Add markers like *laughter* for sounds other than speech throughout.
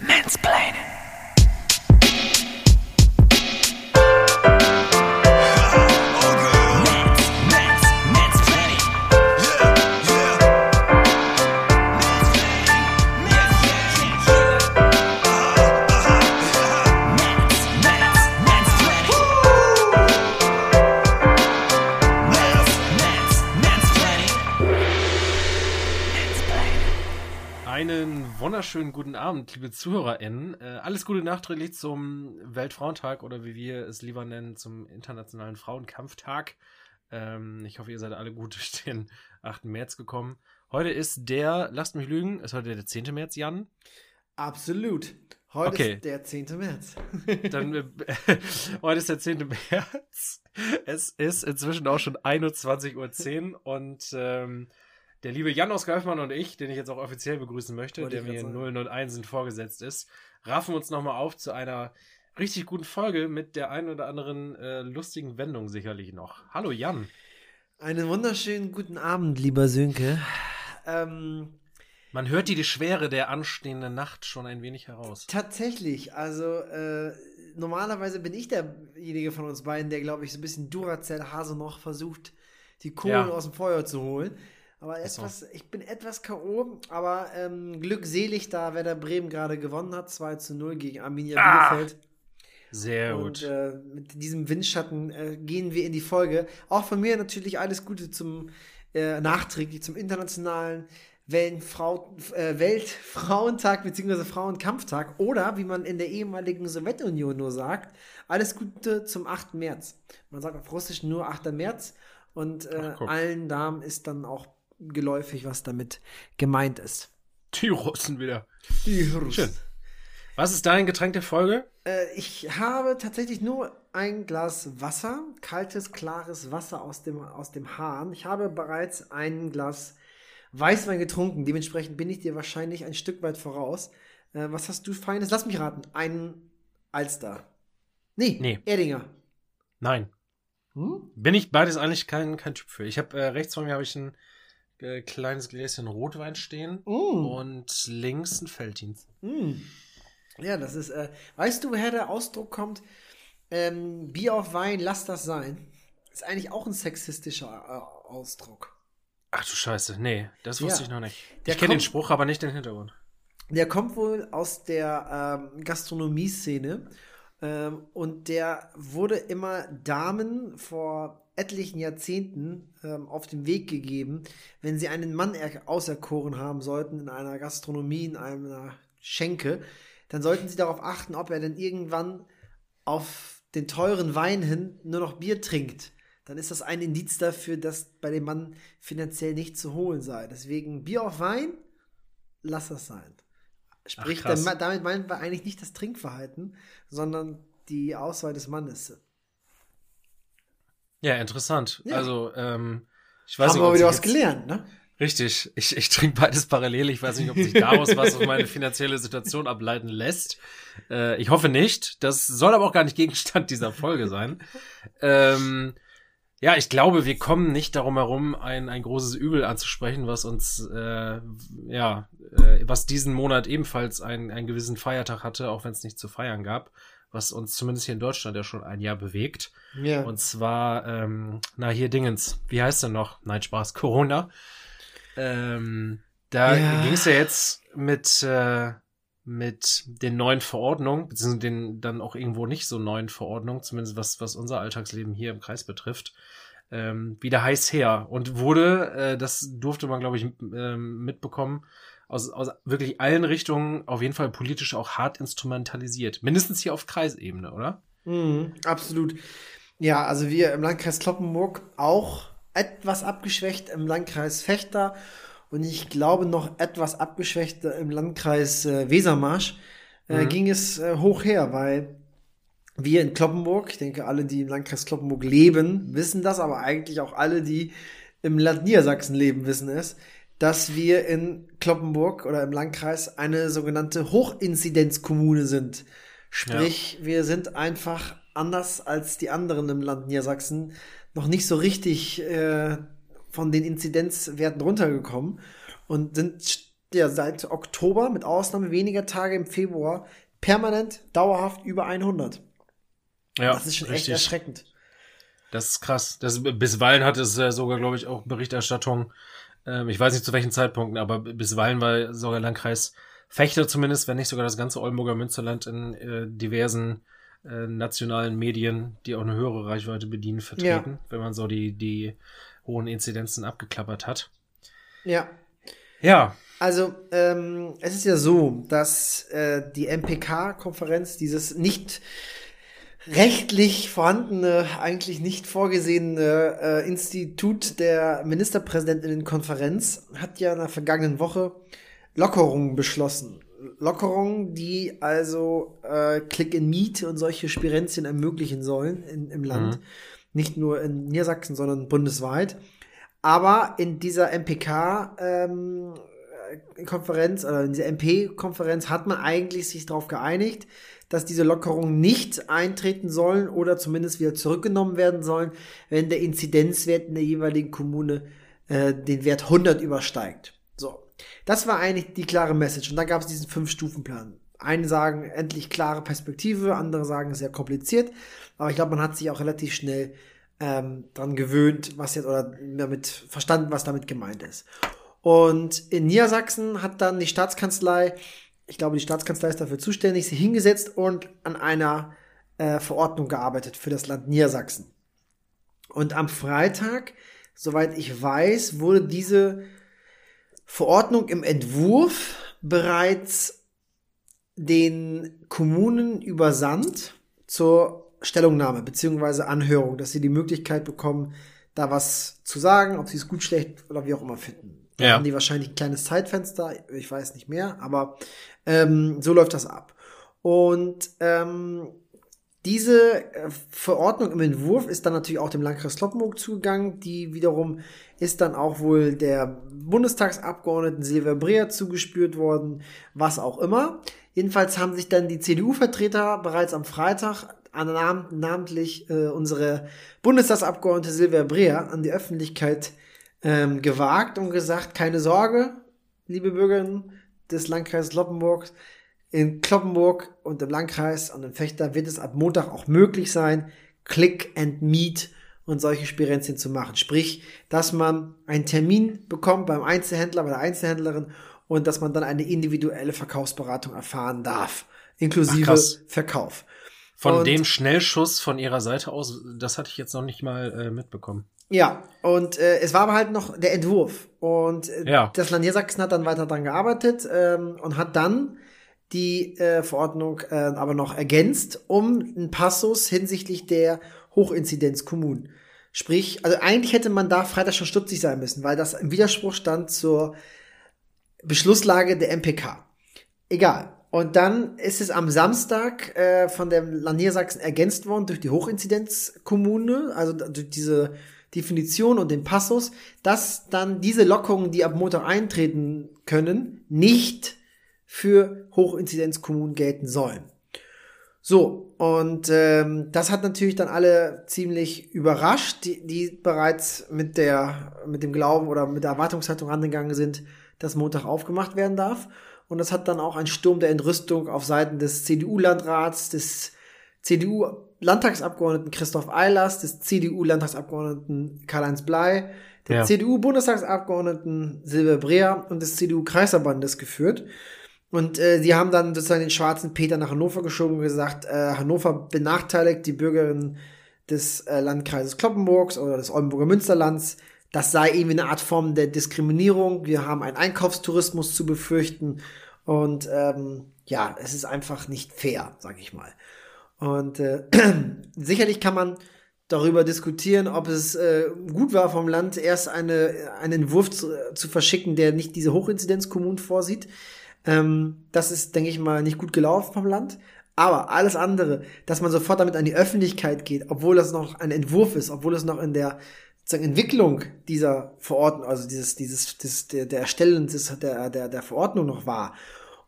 Mansplaining. Wunderschönen guten Abend, liebe ZuhörerInnen. Äh, alles Gute nachträglich zum Weltfrauentag oder wie wir es lieber nennen, zum Internationalen Frauenkampftag. Ähm, ich hoffe, ihr seid alle gut *laughs* durch den 8. März gekommen. Heute ist der, lasst mich lügen, ist heute der 10. März, Jan? Absolut. Heute Okay. ist der 10. März. *laughs* Dann, äh, *laughs* heute ist der 10. März. Es ist inzwischen auch schon 21.10 Uhr und ähm, der liebe Jan Oskar Höfmann und ich, den ich jetzt auch offiziell begrüßen möchte, Wollte der mir in grad 0 und 1 sind vorgesetzt ist, raffen uns nochmal auf zu einer richtig guten Folge mit der einen oder anderen äh, lustigen Wendung sicherlich noch. Hallo Jan. Einen wunderschönen guten Abend, lieber Sönke. Ähm, Man hört die, die Schwere der anstehenden Nacht schon ein wenig heraus. tatsächlich, also äh, normalerweise bin ich derjenige von uns beiden, der, glaube ich, so ein bisschen Duracell-Hase noch versucht, die Kohlen Ja. aus dem Feuer zu holen. Aber so. etwas, ich bin etwas K.O., aber ähm, glückselig, da Werder Bremen gerade gewonnen hat, 2 zu 0 gegen Arminia Ah, Bielefeld. Sehr Und gut. äh, mit diesem Windschatten äh, gehen wir in die Folge. Auch von mir natürlich alles Gute zum äh, nachträglich zum internationalen Weltfrau, äh, Weltfrauentag bzw. Frauenkampftag oder wie man in der ehemaligen Sowjetunion nur sagt, alles Gute zum 8. März. Man sagt auf Russisch nur 8. März und äh, Ach, allen Damen ist dann auch geläufig, was damit gemeint ist. Die Russen wieder. Die Russen. Schön. Was ist dein Getränk der Folge? Äh, ich habe tatsächlich nur ein Glas Wasser, kaltes, klares Wasser aus dem, aus dem Hahn. Ich habe bereits ein Glas Weißwein getrunken. Dementsprechend bin ich dir wahrscheinlich ein Stück weit voraus. Äh, was hast du Feines? Lass mich raten. Ein Alster. Nee, Nee. Erdinger. Nein. Hm? Bin ich beides eigentlich kein, kein Typ für. Ich habe äh, rechts von mir habe ich ein äh, kleines Gläschen Rotwein stehen Mm. und links ein Felddienst. Mm. Ja, das ist, äh, weißt du, woher der Ausdruck kommt? Ähm, Bier auf Wein, lass das sein. Ist eigentlich auch ein sexistischer äh, Ausdruck. Ach du Scheiße, nee, das wusste Ja. ich noch nicht. Der ich kenne den Spruch, aber nicht den Hintergrund. Der kommt wohl aus der ähm, Gastronomie-Szene ähm, und der wurde immer Damen vor etlichen Jahrzehnten ähm, auf den Weg gegeben, wenn sie einen Mann er auserkoren haben sollten in einer Gastronomie, in einer Schenke, dann sollten sie darauf achten, ob er denn irgendwann auf den teuren Wein hin nur noch Bier trinkt. Dann ist das ein Indiz dafür, dass bei dem Mann finanziell nicht zu holen sei. Deswegen Bier auf Wein, lass das sein. Sprich, dann, damit meinen wir eigentlich nicht das Trinkverhalten, sondern die Auswahl des Mannes. Ja, interessant. Ja. Also, ähm, ich weiß Haben nicht, wir ob wieder was gelernt, ne? Richtig. Ich, ich trinke beides parallel. Ich weiß nicht, ob sich daraus was auf meine finanzielle Situation ableiten lässt. Äh, ich hoffe nicht. Das soll aber auch gar nicht Gegenstand dieser Folge sein. Ähm, ja, ich glaube, wir kommen nicht darum herum, ein, ein großes Übel anzusprechen, was uns, äh, ja, äh, was diesen Monat ebenfalls ein, einen gewissen Feiertag hatte, auch wenn es nicht zu feiern gab, was uns zumindest hier in Deutschland ja schon ein Jahr bewegt. Ja. Und zwar, ähm, na hier Dingens, wie heißt er noch? Nein, Spaß, Corona. Ähm, da Ja. ging es ja jetzt mit, äh, mit den neuen Verordnungen, beziehungsweise den dann auch irgendwo nicht so neuen Verordnungen, zumindest was, was unser Alltagsleben hier im Kreis betrifft, ähm, wieder heiß her und wurde, äh, das durfte man, glaube ich, ähm, mitbekommen, aus, aus wirklich allen Richtungen auf jeden Fall politisch auch hart instrumentalisiert. Mindestens hier auf Kreisebene, oder? Mhm, absolut. Ja, also wir im Landkreis Kloppenburg auch etwas abgeschwächt im Landkreis Fechter und ich glaube noch etwas abgeschwächt im Landkreis äh, Wesermarsch äh, Mhm. ging es äh, hoch her, weil wir in Kloppenburg, ich denke, alle, die im Landkreis Kloppenburg leben, wissen das, aber eigentlich auch alle, die im Land Niedersachsen leben, wissen es, dass wir in Kloppenburg oder im Landkreis eine sogenannte Hochinzidenzkommune sind. Sprich, wir sind einfach anders als die anderen im Land Niedersachsen noch nicht so richtig äh, von den Inzidenzwerten runtergekommen und sind ja, seit Oktober, mit Ausnahme weniger Tage im Februar, permanent, dauerhaft über 100. Ja, das ist schon richtig. echt erschreckend. Das ist krass. Das, bisweilen hat es ja sogar, glaube ich, auch Berichterstattung. Ähm, ich weiß nicht zu welchen Zeitpunkten, aber bisweilen war sogar Landkreis Fechter zumindest, wenn nicht sogar das ganze Oldenburger Münsterland in äh, diversen äh, nationalen Medien, die auch eine höhere Reichweite bedienen, vertreten, ja. wenn man so die, die hohen Inzidenzen abgeklappert hat. Ja. Ja. Also, ähm, es ist ja so, dass äh, die MPK-Konferenz, dieses nicht rechtlich vorhandene, eigentlich nicht vorgesehene äh, Institut der Ministerpräsidentinnenkonferenz hat ja in der vergangenen Woche Lockerungen beschlossen. Lockerungen, die also äh, Click in Meet und solche Spirenzien ermöglichen sollen in, im Land. Mhm. Nicht nur in Niedersachsen, sondern bundesweit. Aber in dieser MPK-Konferenz ähm, oder in dieser MP-Konferenz hat man eigentlich sich darauf geeinigt, dass diese Lockerungen nicht eintreten sollen oder zumindest wieder zurückgenommen werden sollen, wenn der Inzidenzwert in der jeweiligen Kommune äh, den Wert 100 übersteigt. So, das war eigentlich die klare Message. Und dann gab es diesen Fünf-Stufen-Plan. Eine sagen endlich klare Perspektive, andere sagen sehr kompliziert. Aber ich glaube, man hat sich auch relativ schnell ähm, dran gewöhnt, was jetzt oder damit verstanden, was damit gemeint ist. Und in Niedersachsen hat dann die Staatskanzlei, ich glaube, die Staatskanzlei ist dafür zuständig, sich hingesetzt und an einer äh, Verordnung gearbeitet für das Land Niedersachsen. Und am Freitag, soweit ich weiß, wurde diese Verordnung im Entwurf bereits den Kommunen übersandt zur Stellungnahme beziehungsweise Anhörung, dass sie die Möglichkeit bekommen, da was zu sagen, ob sie es gut, schlecht oder wie auch immer finden. Da ja. haben die wahrscheinlich ein kleines Zeitfenster, ich weiß nicht mehr, aber ähm, so läuft das ab. Und ähm, diese äh, Verordnung im Entwurf ist dann natürlich auch dem Landkreis Kloppenburg zugegangen. Die wiederum ist dann auch wohl der Bundestagsabgeordneten Silvia Breer zugespürt worden, was auch immer. Jedenfalls haben sich dann die CDU-Vertreter bereits am Freitag nam namentlich äh, unsere Bundestagsabgeordnete Silvia Breer an die Öffentlichkeit ähm, gewagt und gesagt, keine Sorge, liebe Bürgerinnen des Landkreises Kloppenburg, in Kloppenburg und im Landkreis und im Fechter wird es ab Montag auch möglich sein, Click and Meet und solche Spirenzien zu machen. Sprich, dass man einen Termin bekommt beim Einzelhändler, bei der Einzelhändlerin und dass man dann eine individuelle Verkaufsberatung erfahren darf, inklusive Ach, Verkauf. Von und, dem Schnellschuss von ihrer Seite aus, das hatte ich jetzt noch nicht mal äh, mitbekommen. Ja, und äh, es war aber halt noch der Entwurf. Und äh, ja. das Land Niedersachsen hat dann weiter dran gearbeitet ähm, und hat dann die äh, Verordnung äh, aber noch ergänzt um einen Passus hinsichtlich der Hochinzidenzkommunen. Sprich, also eigentlich hätte man da Freitag schon stutzig sein müssen, weil das im Widerspruch stand zur Beschlusslage der MPK. Egal. Und dann ist es am Samstag äh, von dem Land Niedersachsen ergänzt worden durch die Hochinzidenzkommune, also durch diese Definition und den Passus, dass dann diese Lockerungen, die ab Montag eintreten können, nicht für Hochinzidenzkommunen gelten sollen. So, und ähm, das hat natürlich dann alle ziemlich überrascht, die, die bereits mit der, mit dem Glauben oder mit der Erwartungshaltung angegangen sind, dass Montag aufgemacht werden darf. Und das hat dann auch einen Sturm der Entrüstung auf Seiten des CDU-Landrats, des CDU-Landtagsabgeordneten Christoph Eilers, des CDU-Landtagsabgeordneten Karl-Heinz Blei, der ja. CDU-Bundestagsabgeordneten Silvia Breer und des CDU-Kreisverbandes geführt. Und äh, sie haben dann sozusagen den schwarzen Peter nach Hannover geschoben und gesagt, äh, Hannover benachteiligt die Bürgerinnen des äh, Landkreises Kloppenburgs oder des Oldenburger Münsterlands. Das sei irgendwie eine Art Form der Diskriminierung. Wir haben einen Einkaufstourismus zu befürchten. Und ähm, ja, es ist einfach nicht fair, sag ich mal. Und äh, *clears throat* sicherlich kann man darüber diskutieren, ob es äh, gut war vom Land, erst eine, einen Entwurf zu, zu verschicken, der nicht diese Hochinzidenzkommunen vorsieht. Ähm, das ist, denke ich mal, nicht gut gelaufen vom Land. Aber alles andere, dass man sofort damit an die Öffentlichkeit geht, obwohl das noch ein Entwurf ist, obwohl es noch in der Entwicklung dieser Verordnung, also dieses, dieses, dieses der, der Erstellen des, der, der, der Verordnung noch war.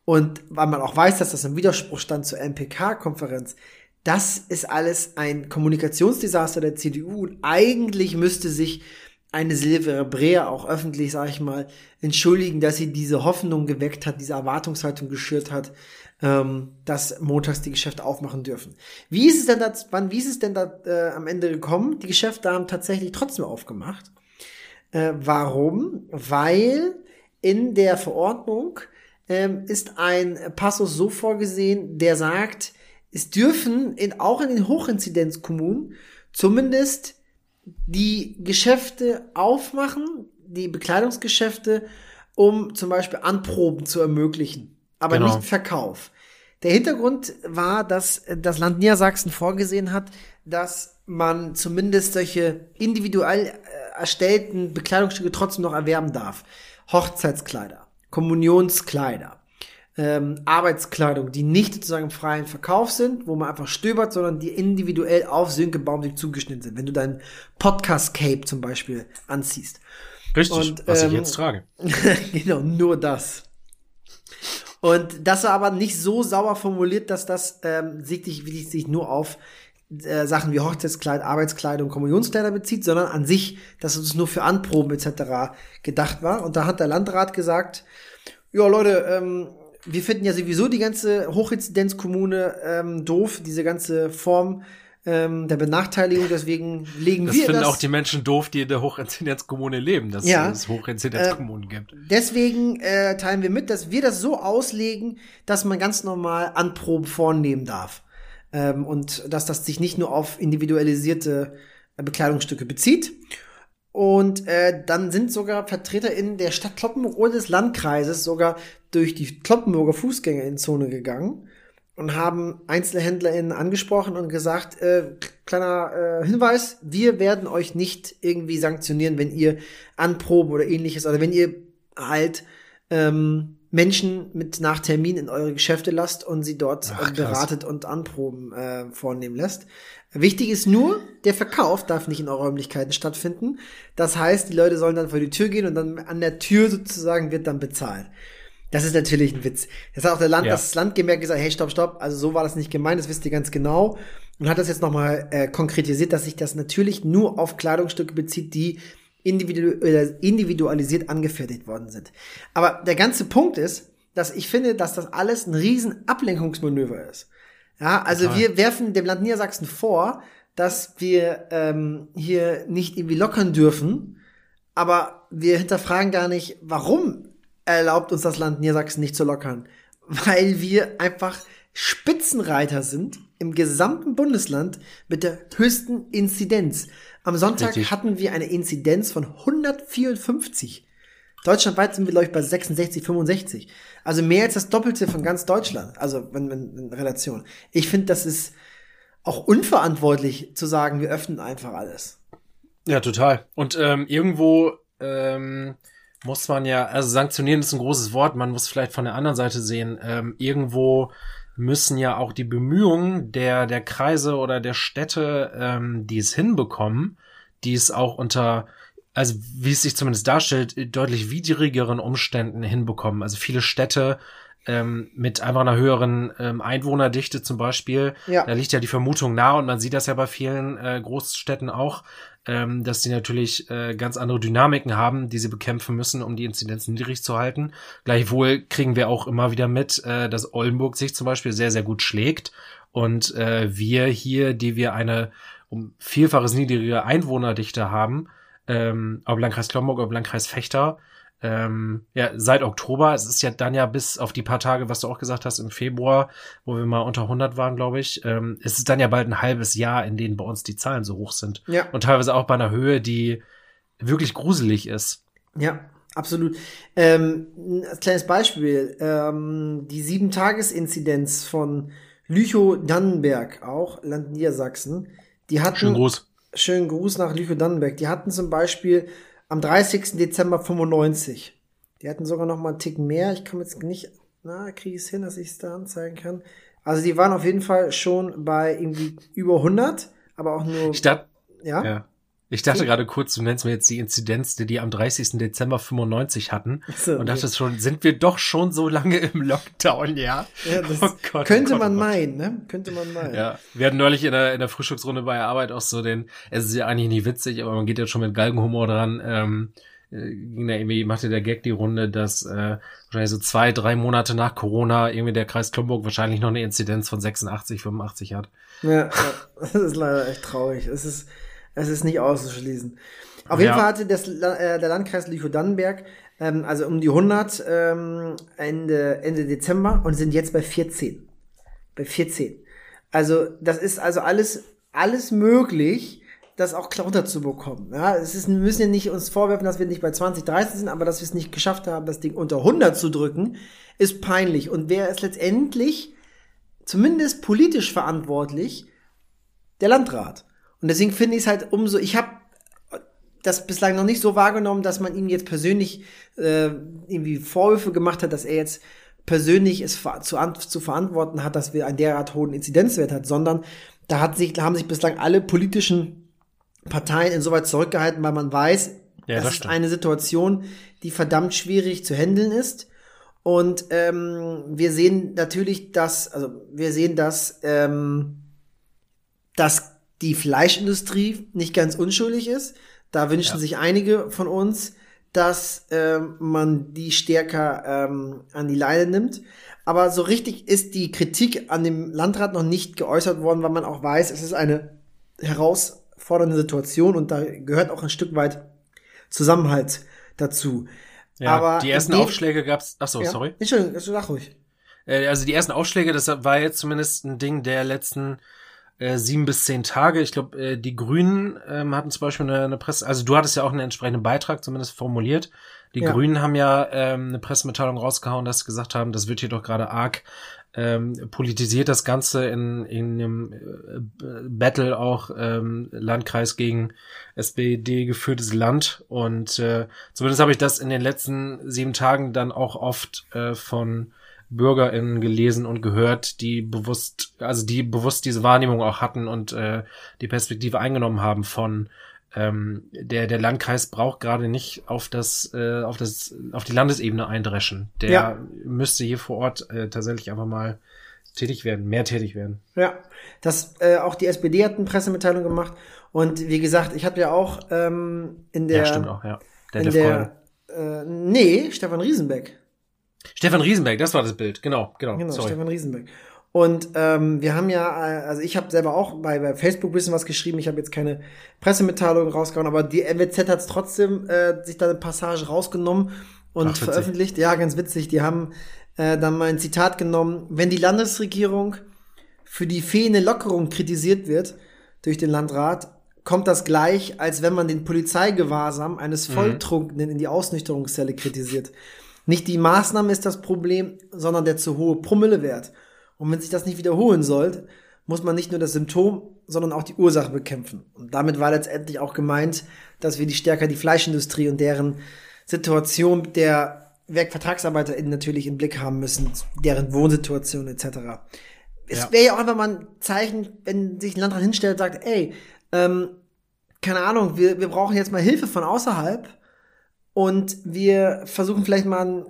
Und weil man auch weiß, dass das im Widerspruch stand zur MPK-Konferenz, das ist alles ein Kommunikationsdesaster der CDU und eigentlich müsste sich eine Silvia Brea auch öffentlich, sage ich mal, entschuldigen, dass sie diese Hoffnung geweckt hat, diese Erwartungshaltung geschürt hat, ähm, dass montags die Geschäfte aufmachen dürfen. Wie ist es denn da, wann, wie ist es denn da äh, am Ende gekommen? Die Geschäfte haben tatsächlich trotzdem aufgemacht. Äh, warum? Weil in der Verordnung ähm, ist ein Passus so vorgesehen, der sagt, es dürfen in, auch in den Hochinzidenzkommunen zumindest die Geschäfte aufmachen, die Bekleidungsgeschäfte, um zum Beispiel Anproben zu ermöglichen, aber genau. nicht Verkauf. Der Hintergrund war, dass das Land Niedersachsen vorgesehen hat, dass man zumindest solche individuell äh, erstellten Bekleidungsstücke trotzdem noch erwerben darf. Hochzeitskleider, Kommunionskleider, ähm, Arbeitskleidung, die nicht sozusagen im freien Verkauf sind, wo man einfach stöbert, sondern die individuell auf Sönke Baumweg zugeschnitten sind. Wenn du dein Podcast-Cape zum Beispiel anziehst. Richtig, Und, was ähm, ich jetzt trage. *laughs* genau, nur das. Und das war aber nicht so sauber formuliert, dass das ähm, sich, sich nur auf äh, Sachen wie Hochzeitskleid, Arbeitskleidung, Kommunionskleider bezieht, sondern an sich, dass es nur für Anproben etc. gedacht war. Und da hat der Landrat gesagt, ja Leute, ähm, wir finden ja sowieso die ganze Hochinzidenzkommune ähm, doof, diese ganze Form ähm, der Benachteiligung, deswegen legen das wir finden auch die Menschen doof, die in der Hochinzidenzkommune leben, dass ja, es Hochinzidenzkommunen äh, gibt. Deswegen äh, teilen wir mit, dass wir das so auslegen, dass man ganz normal Anproben vornehmen darf. Ähm, und dass das sich nicht nur auf individualisierte äh, Bekleidungsstücke bezieht. Und äh, dann sind sogar VertreterInnen der Stadt Kloppenburg oder des Landkreises sogar durch die Kloppenburger Fußgängerinzone gegangen und haben EinzelhändlerInnen angesprochen und gesagt, äh, kleiner äh, Hinweis, wir werden euch nicht irgendwie sanktionieren, wenn ihr anproben oder ähnliches, oder wenn ihr halt ähm, Menschen mit nach Termin in eure Geschäfte lasst und sie dort Ach, beratet und Anproben äh, vornehmen lässt. Wichtig ist nur, der Verkauf darf nicht in Räumlichkeiten stattfinden. Das heißt, die Leute sollen dann vor die Tür gehen und dann an der Tür sozusagen wird dann bezahlt. Das ist natürlich ein Witz. Das hat auch der Land, ja. das Land gemerkt gesagt, hey, stopp, stopp, also so war das nicht gemeint, das wisst ihr ganz genau. Und hat das jetzt nochmal äh, konkretisiert, dass sich das natürlich nur auf Kleidungsstücke bezieht, die individu äh, individualisiert angefertigt worden sind. Aber der ganze Punkt ist, dass ich finde, dass das alles ein riesen Ablenkungsmanöver ist. Ja, also Total. wir werfen dem Land Niedersachsen vor, dass wir ähm, hier nicht irgendwie lockern dürfen, aber wir hinterfragen gar nicht, warum erlaubt uns das Land Niedersachsen nicht zu lockern. Weil wir einfach Spitzenreiter sind im gesamten Bundesland mit der höchsten Inzidenz. Am Sonntag Richtig. hatten wir eine Inzidenz von 154. Deutschlandweit sind wir, glaube ich, bei 66, 65. Also mehr als das Doppelte von ganz Deutschland. Also in, in, in Relation. Ich finde, das ist auch unverantwortlich zu sagen, wir öffnen einfach alles. Ja, total. Und ähm, irgendwo ähm, muss man ja, also sanktionieren ist ein großes Wort, man muss vielleicht von der anderen Seite sehen, ähm, irgendwo müssen ja auch die Bemühungen der, der Kreise oder der Städte, ähm, die es hinbekommen, die es auch unter also wie es sich zumindest darstellt, deutlich widrigeren Umständen hinbekommen. Also viele Städte ähm, mit einfach einer höheren ähm, Einwohnerdichte zum Beispiel, ja. da liegt ja die Vermutung nahe und man sieht das ja bei vielen äh, Großstädten auch, ähm, dass die natürlich äh, ganz andere Dynamiken haben, die sie bekämpfen müssen, um die Inzidenz niedrig zu halten. Gleichwohl kriegen wir auch immer wieder mit, äh, dass Oldenburg sich zum Beispiel sehr, sehr gut schlägt und äh, wir hier, die wir eine um Vielfaches niedrigere Einwohnerdichte haben, ähm, ob Landkreis Klomburg oder Landkreis Fechter, ähm, ja, seit Oktober, es ist ja dann ja bis auf die paar Tage, was du auch gesagt hast, im Februar, wo wir mal unter 100 waren, glaube ich, ähm, es ist dann ja bald ein halbes Jahr, in denen bei uns die Zahlen so hoch sind. Ja. Und teilweise auch bei einer Höhe, die wirklich gruselig ist. Ja, absolut. Ähm, als kleines Beispiel, ähm, die Sieben-Tages-Inzidenz von Lüchow-Dannenberg, auch Land Niedersachsen, die hatten. Schönen Gruß. Schönen Gruß nach Lüchow-Dannenberg. Die hatten zum Beispiel am 30. Dezember 95. Die hatten sogar noch mal einen Tick mehr. Ich komme jetzt nicht, na, kriege ich es hin, dass ich es da anzeigen kann. Also die waren auf jeden Fall schon bei irgendwie über 100, aber auch nur. Stadt, ja? ja. Ich dachte gerade kurz, du nennst mir jetzt die Inzidenz, die die am 30. Dezember 95 hatten. So, und dachte okay. schon, sind wir doch schon so lange im Lockdown, ja? ja das oh Gott, könnte oh Gott, man oh meinen, ne? Könnte man meinen. Ja, wir hatten neulich in der, in der Frühstücksrunde bei der Arbeit auch so den, es ist ja eigentlich nie witzig, aber man geht ja schon mit Galgenhumor dran, ähm, äh, ging da irgendwie, machte der Gag die Runde, dass äh, wahrscheinlich so zwei, drei Monate nach Corona irgendwie der Kreis Klumburg wahrscheinlich noch eine Inzidenz von 86, 85 hat. Ja, ja *laughs* das ist leider echt traurig. Es ist, es ist nicht auszuschließen. Auf jeden ja. Fall hatte das, äh, der Landkreis Lüchow-Dannenberg ähm, also um die 100 ähm, Ende, Ende Dezember und sind jetzt bei 14. Bei 14. Also das ist also alles, alles möglich, das auch klar runterzubekommen. Ja, es ist, wir müssen ja nicht uns vorwerfen, dass wir nicht bei 20, 30 sind, aber dass wir es nicht geschafft haben, das Ding unter 100 zu drücken, ist peinlich. Und wer ist letztendlich zumindest politisch verantwortlich? Der Landrat. Und deswegen finde ich es halt umso, ich habe das bislang noch nicht so wahrgenommen, dass man ihm jetzt persönlich äh, irgendwie Vorwürfe gemacht hat, dass er jetzt persönlich es zu, zu verantworten hat, dass wir einen derart hohen Inzidenzwert hat, sondern da hat sich, da haben sich bislang alle politischen Parteien insoweit zurückgehalten, weil man weiß, ja, das, das ist eine Situation, die verdammt schwierig zu handeln ist. Und ähm, wir sehen natürlich, dass, also wir sehen, dass, ähm, dass die Fleischindustrie nicht ganz unschuldig ist. Da wünschen ja. sich einige von uns, dass ähm, man die stärker ähm, an die Leine nimmt. Aber so richtig ist die Kritik an dem Landrat noch nicht geäußert worden, weil man auch weiß, es ist eine herausfordernde Situation und da gehört auch ein Stück weit Zusammenhalt dazu. Ja, Aber die ersten Aufschläge gab's. Ach so, ja? sorry. Entschuldigung, sag ruhig. Äh, also die ersten Aufschläge, das war jetzt zumindest ein Ding der letzten äh, sieben bis zehn Tage. Ich glaube, äh, die Grünen ähm, hatten zum Beispiel eine, eine Presse, also du hattest ja auch einen entsprechenden Beitrag zumindest formuliert. Die ja. Grünen haben ja ähm, eine Pressemitteilung rausgehauen, dass sie gesagt haben, das wird hier doch gerade arg ähm, politisiert das Ganze in, in einem äh, Battle auch ähm, Landkreis gegen SPD geführtes Land. Und äh, zumindest habe ich das in den letzten sieben Tagen dann auch oft äh, von BürgerInnen gelesen und gehört, die bewusst, also die bewusst diese Wahrnehmung auch hatten und äh, die Perspektive eingenommen haben von ähm, der der Landkreis braucht gerade nicht auf das äh, auf das auf die Landesebene eindreschen. Der ja. müsste hier vor Ort äh, tatsächlich einfach mal tätig werden, mehr tätig werden. Ja, das äh, auch die SPD hat eine Pressemitteilung gemacht und wie gesagt, ich habe ja auch ähm, in der ja stimmt auch ja der, in der äh, nee Stefan Riesenbeck Stefan Riesenberg, das war das Bild, genau, genau. Genau, Sorry. Stefan Riesenberg. Und ähm, wir haben ja, also ich habe selber auch bei, bei Facebook ein bisschen was geschrieben. Ich habe jetzt keine Pressemitteilung rausgehauen, aber die NWZ hat es trotzdem äh, sich da eine Passage rausgenommen und Ach, veröffentlicht. Ja, ganz witzig. Die haben äh, dann mal ein Zitat genommen. Wenn die Landesregierung für die fehlende Lockerung kritisiert wird durch den Landrat, kommt das gleich, als wenn man den Polizeigewahrsam eines mhm. Volltrunkenen mhm. in die Ausnüchterungszelle kritisiert. Nicht die Maßnahme ist das Problem, sondern der zu hohe Promillewert. Und wenn sich das nicht wiederholen soll, muss man nicht nur das Symptom, sondern auch die Ursache bekämpfen. Und damit war letztendlich auch gemeint, dass wir die stärker die Fleischindustrie und deren Situation der WerkvertragsarbeiterInnen natürlich im Blick haben müssen, deren Wohnsituation etc. Es ja. wäre ja auch einfach mal ein Zeichen, wenn sich ein Landrat hinstellt und sagt, ey, ähm, keine Ahnung, wir, wir brauchen jetzt mal Hilfe von außerhalb und wir versuchen vielleicht mal,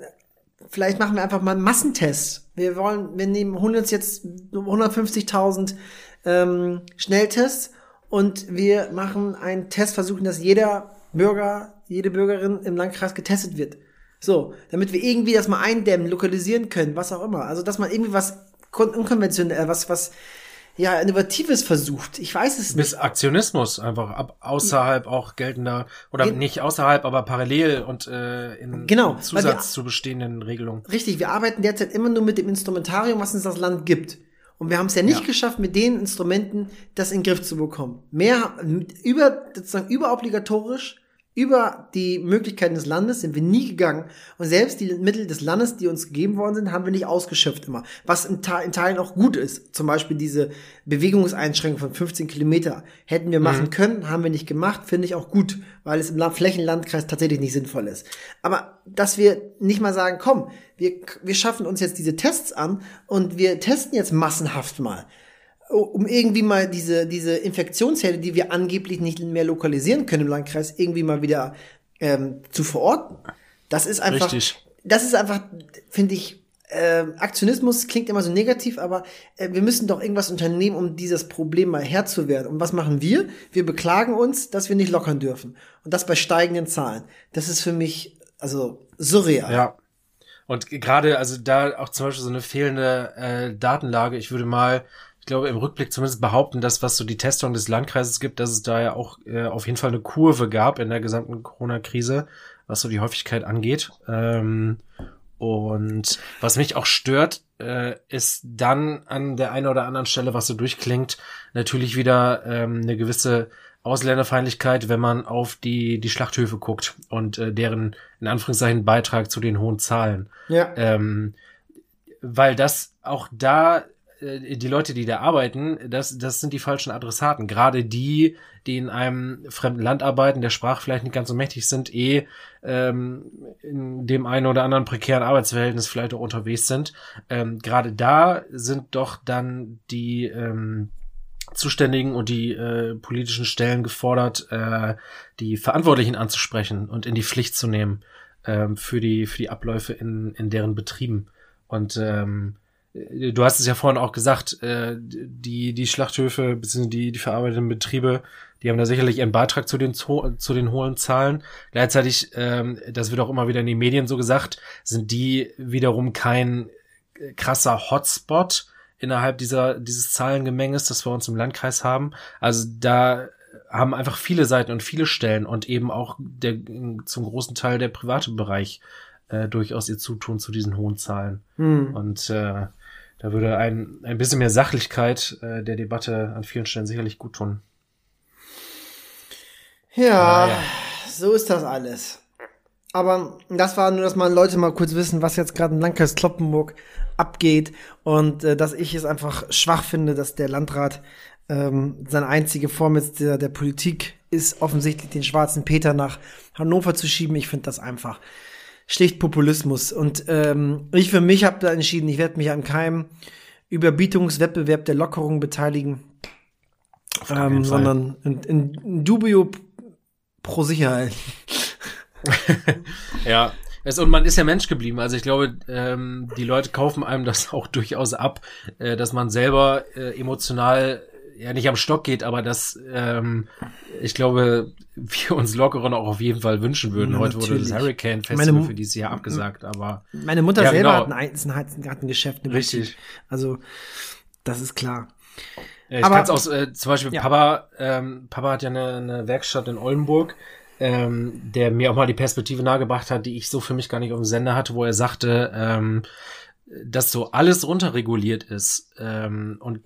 vielleicht machen wir einfach mal einen Massentest. Wir wollen, wir nehmen uns jetzt 150.000 ähm, Schnelltests und wir machen einen Test, versuchen, dass jeder Bürger, jede Bürgerin im Landkreis getestet wird. So, damit wir irgendwie das mal eindämmen, lokalisieren können, was auch immer. Also, dass man irgendwie was unkonventionell, was, was ja, Innovatives versucht. Ich weiß es nicht. Bis Aktionismus einfach ab, außerhalb auch geltender oder Ge nicht außerhalb, aber parallel und äh, in genau, Zusatz wir, zu bestehenden Regelungen. Richtig, wir arbeiten derzeit immer nur mit dem Instrumentarium, was uns das Land gibt. Und wir haben es ja nicht ja. geschafft, mit den Instrumenten das in den Griff zu bekommen. Mehr über sozusagen überobligatorisch über die Möglichkeiten des Landes sind wir nie gegangen. Und selbst die Mittel des Landes, die uns gegeben worden sind, haben wir nicht ausgeschöpft immer. Was in, in Teilen auch gut ist. Zum Beispiel diese Bewegungseinschränkung von 15 Kilometer. Hätten wir machen mhm. können, haben wir nicht gemacht, finde ich auch gut, weil es im Flächenlandkreis tatsächlich nicht sinnvoll ist. Aber dass wir nicht mal sagen, komm, wir, wir schaffen uns jetzt diese Tests an und wir testen jetzt massenhaft mal um irgendwie mal diese, diese Infektionsherde, die wir angeblich nicht mehr lokalisieren können im Landkreis, irgendwie mal wieder ähm, zu verorten. Das ist einfach, Richtig. das ist einfach, finde ich, äh, Aktionismus klingt immer so negativ, aber äh, wir müssen doch irgendwas unternehmen, um dieses Problem mal Herr zu werden. Und was machen wir? Wir beklagen uns, dass wir nicht lockern dürfen. Und das bei steigenden Zahlen. Das ist für mich, also, surreal. Ja. Und gerade, also da auch zum Beispiel so eine fehlende äh, Datenlage. Ich würde mal, glaube, im Rückblick zumindest behaupten, dass was so die Testung des Landkreises gibt, dass es da ja auch äh, auf jeden Fall eine Kurve gab in der gesamten Corona-Krise, was so die Häufigkeit angeht. Ähm, und was mich auch stört, äh, ist dann an der einen oder anderen Stelle, was so durchklingt, natürlich wieder ähm, eine gewisse Ausländerfeindlichkeit, wenn man auf die, die Schlachthöfe guckt und äh, deren, in Anführungszeichen, Beitrag zu den hohen Zahlen. Ja. Ähm, weil das auch da die Leute, die da arbeiten, das, das sind die falschen Adressaten. Gerade die, die in einem fremden Land arbeiten, der Sprache vielleicht nicht ganz so mächtig sind, eh ähm, in dem einen oder anderen prekären Arbeitsverhältnis vielleicht auch unterwegs sind. Ähm, Gerade da sind doch dann die ähm, Zuständigen und die äh, politischen Stellen gefordert, äh, die Verantwortlichen anzusprechen und in die Pflicht zu nehmen äh, für die für die Abläufe in, in deren Betrieben. Und ähm, äh, du hast es ja vorhin auch gesagt, äh, die, die Schlachthöfe bzw. die, die verarbeitenden Betriebe, die haben da sicherlich einen Beitrag zu den, zu den hohen Zahlen. Gleichzeitig, ähm, das wird auch immer wieder in den Medien so gesagt, sind die wiederum kein äh, krasser Hotspot innerhalb dieser, dieses Zahlengemenges, das wir uns im Landkreis haben. Also da haben einfach viele Seiten und viele Stellen und eben auch der, zum großen Teil der private Bereich äh, durchaus ihr Zutun zu diesen hohen Zahlen. Hm. Und äh, da würde ein, ein bisschen mehr Sachlichkeit äh, der Debatte an vielen Stellen sicherlich gut tun. Ja, ja, so ist das alles. Aber das war nur, dass mal Leute mal kurz wissen, was jetzt gerade in Landkreis Kloppenburg abgeht und äh, dass ich es einfach schwach finde, dass der Landrat ähm, seine einzige Form jetzt der, der Politik ist, offensichtlich den schwarzen Peter nach Hannover zu schieben. Ich finde das einfach schlicht Populismus. Und ähm, ich für mich habe da entschieden, ich werde mich an keinem Überbietungswettbewerb der Lockerung beteiligen, ähm, sondern in, in, dubio pro Sicherheit. *laughs* ja. Es, und man ist ja Mensch geblieben. Also ich glaube, ähm, die Leute kaufen einem das *laughs* auch durchaus ab, äh, dass man selber äh, emotional ja nicht am Stock geht, aber dass ähm, ich glaube, wir uns Lockeren auch auf jeden Fall wünschen würden. Heute natürlich. wurde das Hurricane Festival meine, für dieses Jahr abgesagt, aber meine Mutter ja, selber genau. hat, ein, hat, hat ein Geschäft. Richtig. Also das ist klar. Ich kann es auch äh, zum Beispiel ja. Papa, ähm, Papa hat ja eine, eine Werkstatt in Oldenburg, ähm, der mir auch mal die Perspektive nahegebracht hat, die ich so für mich gar nicht auf dem Sender hatte, wo er sagte, ähm, dass so alles runterreguliert ist ähm, und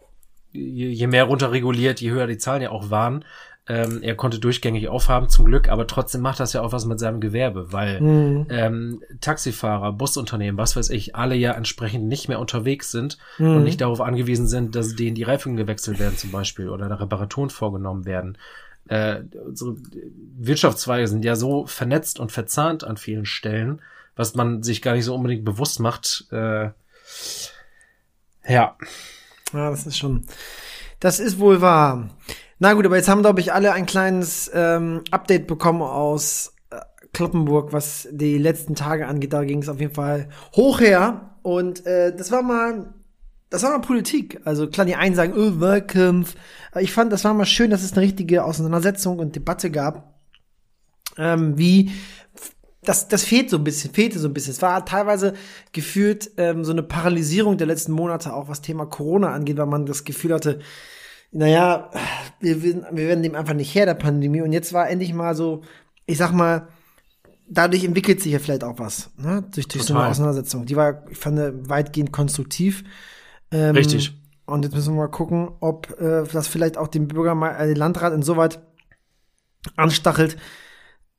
je, je mehr runterreguliert, je höher die Zahlen ja auch waren. Ähm, er konnte durchgängig aufhaben, zum Glück, aber trotzdem macht das ja auch was mit seinem Gewerbe, weil mhm. ähm, Taxifahrer, Busunternehmen, was weiß ich, alle ja entsprechend nicht mehr unterwegs sind mhm. und nicht darauf angewiesen sind, dass denen die Reifungen gewechselt werden zum Beispiel oder Reparaturen vorgenommen werden. Äh, unsere Wirtschaftszweige sind ja so vernetzt und verzahnt an vielen Stellen, was man sich gar nicht so unbedingt bewusst macht. Äh, ja. Ja, das ist schon, das ist wohl wahr. Na gut, aber jetzt haben, glaube ich, alle ein kleines ähm, Update bekommen aus äh, Kloppenburg, was die letzten Tage angeht. Da ging es auf jeden Fall hoch her. Und äh, das war mal, das war mal Politik. Also klar, die einen sagen, oh, Wahlkampf. Ich fand, das war mal schön, dass es eine richtige Auseinandersetzung und Debatte gab. Ähm, wie das, das fehlt so ein bisschen, fehlte so ein bisschen. Es war teilweise gefühlt ähm, so eine Paralysierung der letzten Monate, auch was Thema Corona angeht, weil man das Gefühl hatte, naja, wir, wir werden dem einfach nicht her, der Pandemie. Und jetzt war endlich mal so, ich sag mal, dadurch entwickelt sich ja vielleicht auch was, ne? Durch, durch so eine Auseinandersetzung. Die war, ich fand, weitgehend konstruktiv. Ähm, Richtig. Und jetzt müssen wir mal gucken, ob äh, das vielleicht auch den Bürger äh, den Landrat insoweit anstachelt,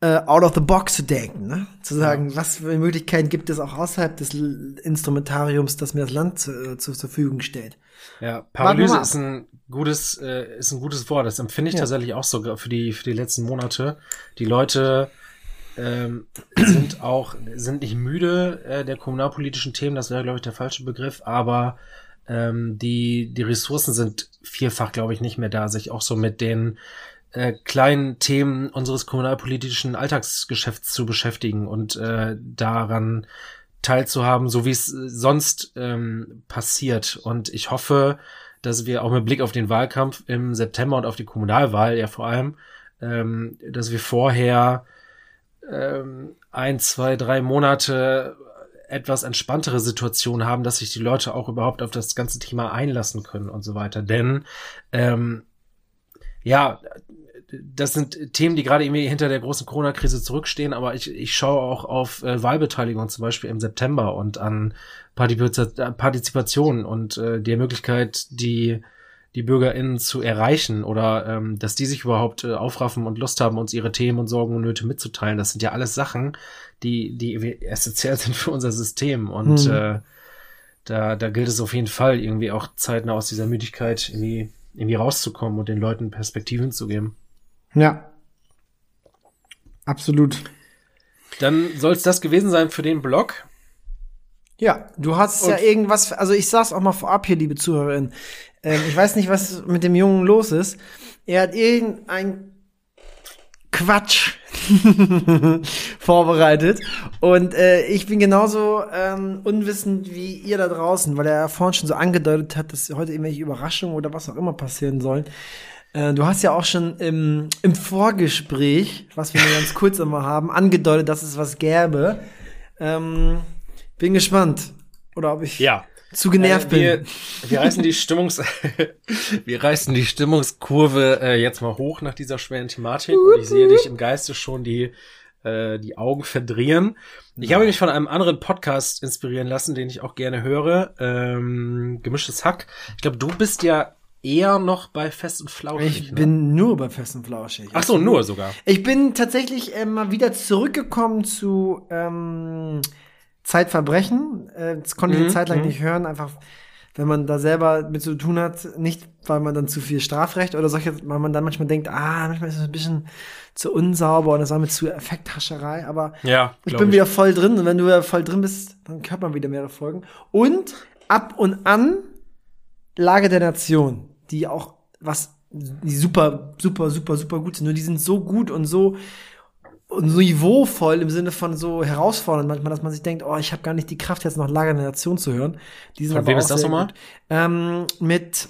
äh, out of the box zu denken, ne? Zu sagen, ja. was für Möglichkeiten gibt es auch außerhalb des Instrumentariums, das mir das Land zu, äh, zur Verfügung stellt. Ja, Paralyse ist ein gutes, äh, ist ein gutes Wort. Das empfinde ich ja. tatsächlich auch sogar für die, für die letzten Monate. Die Leute ähm, *clears throat* sind auch, sind nicht müde äh, der kommunalpolitischen Themen, das wäre, glaube ich, der falsche Begriff, aber ähm, die, die Ressourcen sind vielfach, glaube ich, nicht mehr da, sich auch so mit den äh, kleinen Themen unseres kommunalpolitischen Alltagsgeschäfts zu beschäftigen und äh, daran teilzuhaben, so wie es sonst ähm, passiert. Und ich hoffe, dass wir auch mit Blick auf den Wahlkampf im September und auf die Kommunalwahl ja vor allem, ähm, dass wir vorher ähm, ein, zwei, drei Monate etwas entspanntere Situation haben, dass sich die Leute auch überhaupt auf das ganze Thema einlassen können und so weiter. Denn ähm, ja, das sind Themen, die gerade irgendwie hinter der großen Corona-Krise zurückstehen, aber ich, ich schaue auch auf äh, Wahlbeteiligung zum Beispiel im September und an Partizipation und äh, die Möglichkeit, die die BürgerInnen zu erreichen oder ähm, dass die sich überhaupt äh, aufraffen und Lust haben, uns ihre Themen und Sorgen und Nöte mitzuteilen. Das sind ja alles Sachen, die, die essentiell *laughs* sind für unser System. Und hm. äh, da, da gilt es auf jeden Fall, irgendwie auch zeitnah aus dieser Müdigkeit irgendwie, irgendwie rauszukommen und den Leuten Perspektiven zu geben. Ja. Absolut. Dann soll es das gewesen sein für den Blog. Ja, du hast Und ja irgendwas, also ich sag's auch mal vorab hier, liebe Zuhörerin. Ähm, ich weiß nicht, was mit dem Jungen los ist. Er hat irgendein Quatsch *laughs* vorbereitet. Und äh, ich bin genauso ähm, unwissend wie ihr da draußen, weil er vorhin schon so angedeutet hat, dass heute irgendwelche Überraschungen oder was auch immer passieren sollen. Äh, du hast ja auch schon im, im Vorgespräch, was wir nur ganz kurz immer haben, angedeutet, dass es was gäbe. Ähm, bin gespannt. Oder ob ich ja. zu genervt äh, wir, bin. Wir reißen die Stimmungs *laughs* wir reißen die Stimmungskurve äh, jetzt mal hoch nach dieser schweren Thematik. Und ich sehe dich im Geiste schon die äh, die Augen verdrehen. Ich ja. habe mich von einem anderen Podcast inspirieren lassen, den ich auch gerne höre. Ähm, Gemischtes Hack. Ich glaube, du bist ja eher noch bei Fest und Flauschig. Ich ne? bin nur bei Fest und Flauschig. Ach so, nur sogar. Ich bin tatsächlich äh, mal wieder zurückgekommen zu ähm, Zeitverbrechen. Äh, das konnte ich eine mhm, Zeit lang mhm. nicht hören, einfach wenn man da selber mit zu tun hat, nicht weil man dann zu viel Strafrecht oder solche, weil man dann manchmal denkt, ah, manchmal ist es ein bisschen zu unsauber und das war mit zu Effekthascherei, aber ja, ich bin ich. wieder voll drin und wenn du wieder voll drin bist, dann hört man wieder mehrere Folgen. Und ab und an Lage der Nation die auch was, die super, super, super, super gut sind. Nur die sind so gut und so und so niveauvoll im Sinne von so herausfordernd manchmal, dass man sich denkt, oh, ich habe gar nicht die Kraft, jetzt noch Lager der Nation zu hören. Die sind von wem ist das nochmal? Ähm, mit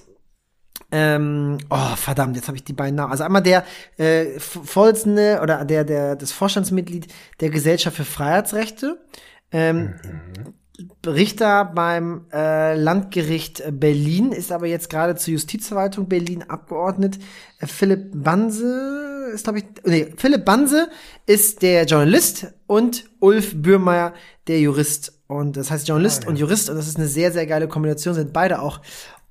ähm, oh, verdammt, jetzt habe ich die beiden Namen. Also einmal der äh, Vorsitzende oder der, der, das Vorstandsmitglied der Gesellschaft für Freiheitsrechte. Ähm, mhm. Richter beim äh, Landgericht Berlin, ist aber jetzt gerade zur Justizverwaltung Berlin abgeordnet. Äh, Philipp Banse ist, glaube ich, nee, Philipp Banse ist der Journalist und Ulf Bürmeier der Jurist. Und das heißt Journalist ah, ja. und Jurist, und das ist eine sehr, sehr geile Kombination, sind beide auch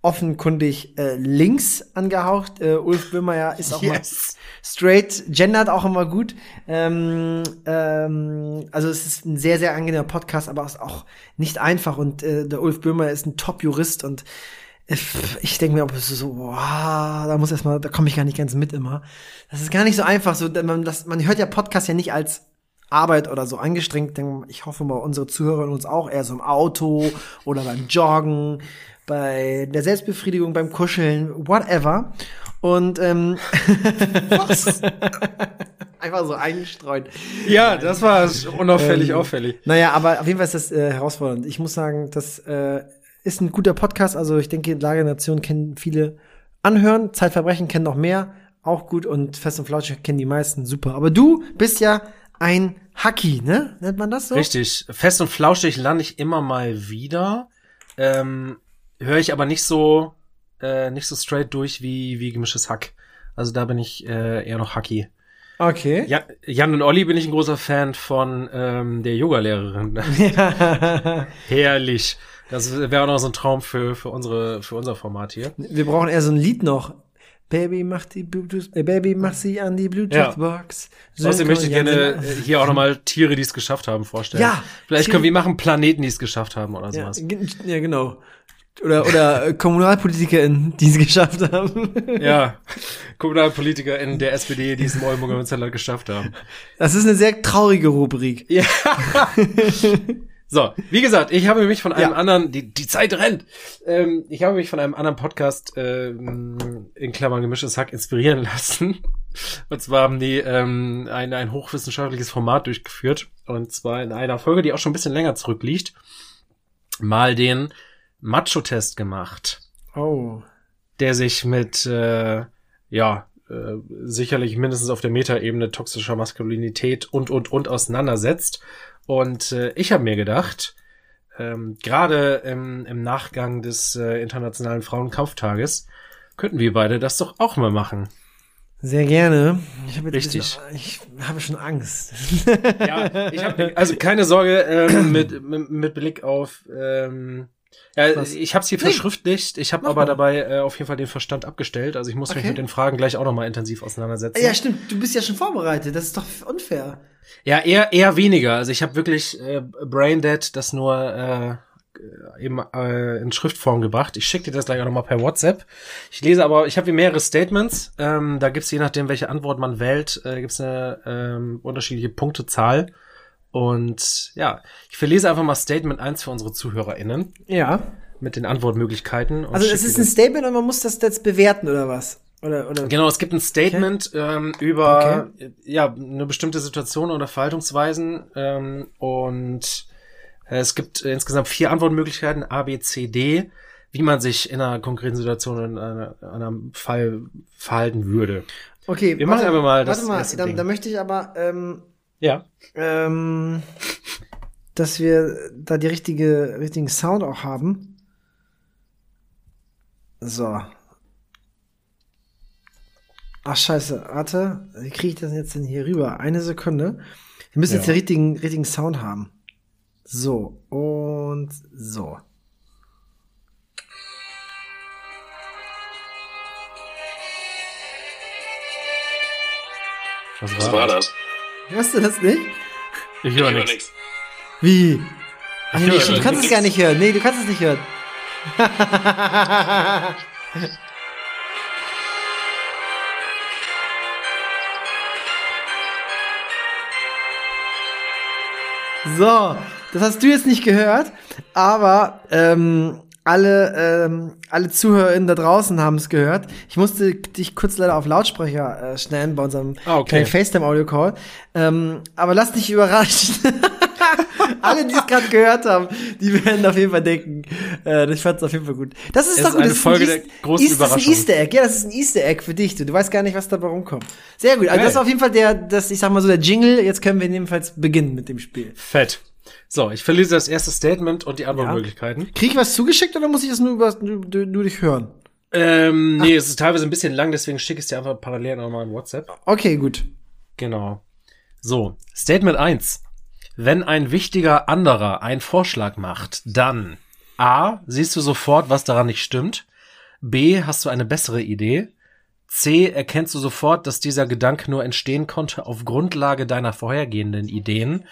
offenkundig äh, links angehaucht. Äh, Ulf Böhmer *laughs* ist auch yes. mal straight, gendert auch immer gut. Ähm, ähm, also es ist ein sehr, sehr angenehmer Podcast, aber ist auch nicht einfach. Und äh, der Ulf Böhmer ist ein Top-Jurist und äh, ich denke mir, ob es so, wow, da muss erstmal, da komme ich gar nicht ganz mit immer. Das ist gar nicht so einfach. So, man, das, man hört ja Podcast ja nicht als Arbeit oder so angestrengt. Ich hoffe mal, unsere Zuhörer und uns auch eher so im Auto oder beim Joggen bei der Selbstbefriedigung, beim Kuscheln, whatever. Und ähm, *laughs* Was? *laughs* einfach so eingestreut. Ja, das war unauffällig ähm, auffällig. Naja, aber auf jeden Fall ist das äh, herausfordernd. Ich muss sagen, das äh, ist ein guter Podcast. Also ich denke, Lage Nation kennen viele anhören. Zeitverbrechen kennen noch mehr. Auch gut. Und Fest und Flauschig kennen die meisten. Super. Aber du bist ja ein Hacky, ne? Nennt man das so? Richtig. Fest und Flauschig lande ich immer mal wieder. Ähm, höre ich aber nicht so äh, nicht so straight durch wie wie gemischtes Hack. Also da bin ich äh, eher noch Hacky. Okay. Ja, Jan und Olli bin ich ein großer Fan von ähm, der Yoga-Lehrerin. Ja. *laughs* *laughs* Herrlich. Das wäre auch noch so ein Traum für, für, unsere, für unser Format hier. Wir brauchen eher so ein Lied noch. Baby, mach die Bluetooth, äh, Baby, mach sie an die Bluetooth-Box. Ja. Außerdem möchte ich gerne äh, hier auch nochmal Tiere, die es geschafft haben, vorstellen. Ja. Vielleicht können wir machen Planeten, die es geschafft haben oder sowas. Ja, ja genau. Oder, oder äh, KommunalpolitikerInnen, die es geschafft haben. Ja, KommunalpolitikerInnen der SPD, die es im Oldenburger Münsterland geschafft haben. Das ist eine sehr traurige Rubrik. Ja. *laughs* So, wie gesagt, ich habe mich von einem Ja. anderen, die, die Zeit rennt. Ähm, ich habe mich von einem anderen Podcast, ähm, in Klammern gemischtes Hack, inspirieren lassen. Und zwar haben die ähm, ein, ein hochwissenschaftliches Format durchgeführt. Und zwar in einer Folge, die auch schon ein bisschen länger zurückliegt, mal den Macho-Test gemacht, Oh. der sich mit, äh, ja, äh, sicherlich mindestens auf der Metaebene toxischer Maskulinität und, und, und auseinandersetzt. Und äh, ich habe mir gedacht, ähm, gerade im, im Nachgang des äh, Internationalen Frauenkampftages könnten wir beide das doch auch mal machen. Sehr gerne. Ich habe jetzt Richtig. bisschen- ich habe schon Angst. Ja, ich habe also keine Sorge ähm, mit, mit, mit Blick auf ähm, ja, Was? ich habe es hier Nee. verschriftlicht, ich habe aber mal. dabei äh, auf jeden Fall den Verstand abgestellt, also ich muss mich Okay. mit den Fragen gleich auch noch mal intensiv auseinandersetzen. ja, stimmt. Du bist ja schon vorbereitet. Das ist doch unfair. Ja, eher eher weniger. Also ich habe wirklich äh, Braindead das nur äh, eben äh, in Schriftform gebracht. Ich schicke dir das gleich auch nochmal per WhatsApp. Ich lese aber, ich habe hier mehrere Statements. Ähm, da gibt's je nachdem, welche Antwort man wählt, äh, gibt's eine ähm, unterschiedliche Punktezahl. Und ja, ich verlese einfach mal Statement 1 für unsere ZuhörerInnen Ja. mit den Antwortmöglichkeiten. Also es ist ein Statement und man muss das jetzt bewerten oder was? Oder oder Genau, es gibt ein Statement ähm, über ja eine bestimmte Situation oder Verhaltungsweisen ähm, und äh, es gibt insgesamt vier Antwortmöglichkeiten A, B, C, D, wie man sich in einer konkreten Situation in einer, einem Fall verhalten würde. Okay, Wir machen aber mal das Warte mal, dann, dann möchte ich aber ähm, Ja. ähm, dass wir da die richtige richtigen Sound auch haben. So. Ach scheiße, warte, wie kriege ich das jetzt denn hier rüber? Eine Sekunde. Wir müssen jetzt Ja. den richtigen, richtigen Sound haben. So, und so. Was Was war das? Hörst du das nicht? Ich höre Ich nichts. Wie? Ach, nee, du kannst es gar nicht hören. Nee, du kannst es nicht hören. *laughs* so, das hast du jetzt nicht gehört, aber ähm, alle, ähm, alle ZuhörerInnen da draußen haben es gehört. Ich musste dich kurz leider auf Lautsprecher äh, stellen bei unserem Ah, okay. FaceTime-Audio-Call. Ähm, aber lass dich überraschen. *laughs* alle, die es gerade gehört haben, die werden auf jeden Fall denken, äh, ich fand es auf jeden Fall gut. Das ist Es doch ist gut. eine das Folge ein der großen Eas- Das ist ein Überraschung. Easter Egg. Ja, das ist ein Easter Egg für dich. Du, du weißt gar nicht, was dabei rumkommt. Sehr gut. Also Geil. das ist auf jeden Fall der, das, ich sag mal so, der Jingle. Jetzt können wir jedenfalls beginnen mit dem Spiel. Fett. So, ich verlese das erste Statement und die Antwortmöglichkeiten. Krieg ich was zugeschickt oder muss ich das nur, über, nur, nur dich hören? Ähm, nee, es ist teilweise ein bisschen lang, deswegen schicke ich es dir einfach parallel nochmal in WhatsApp. Okay, gut. Genau. So, Statement 1. Wenn ein wichtiger anderer einen Vorschlag macht, dann A. Siehst du sofort, was daran nicht stimmt. B. Hast du eine bessere Idee. C. Erkennst du sofort, dass dieser Gedanke nur entstehen konnte auf Grundlage deiner vorhergehenden Ideen.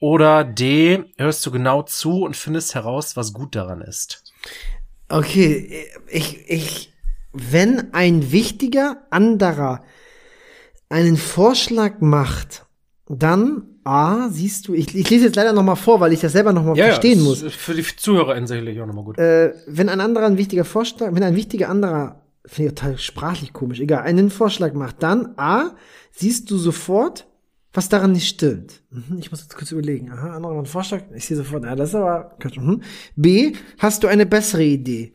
Oder D. Hörst du genau zu und findest heraus, was gut daran ist. Okay, ich, ich, wenn ein wichtiger anderer einen Vorschlag macht, dann A, siehst du, ich, ich lese jetzt leider noch mal vor, weil ich das selber noch mal verstehen muss. ist Für die ZuhörerInnen sicherlich auch nochmal gut. Äh, wenn ein anderer ein wichtiger Vorschlag, wenn ein wichtiger anderer, finde ich total sprachlich komisch, egal, einen Vorschlag macht, dann A, siehst du sofort, was daran nicht stimmt. Mhm, ich muss jetzt kurz überlegen. Aha, anderer einen Vorschlag, ich sehe sofort, ja, das ist aber. Mhm. B, hast du eine bessere Idee?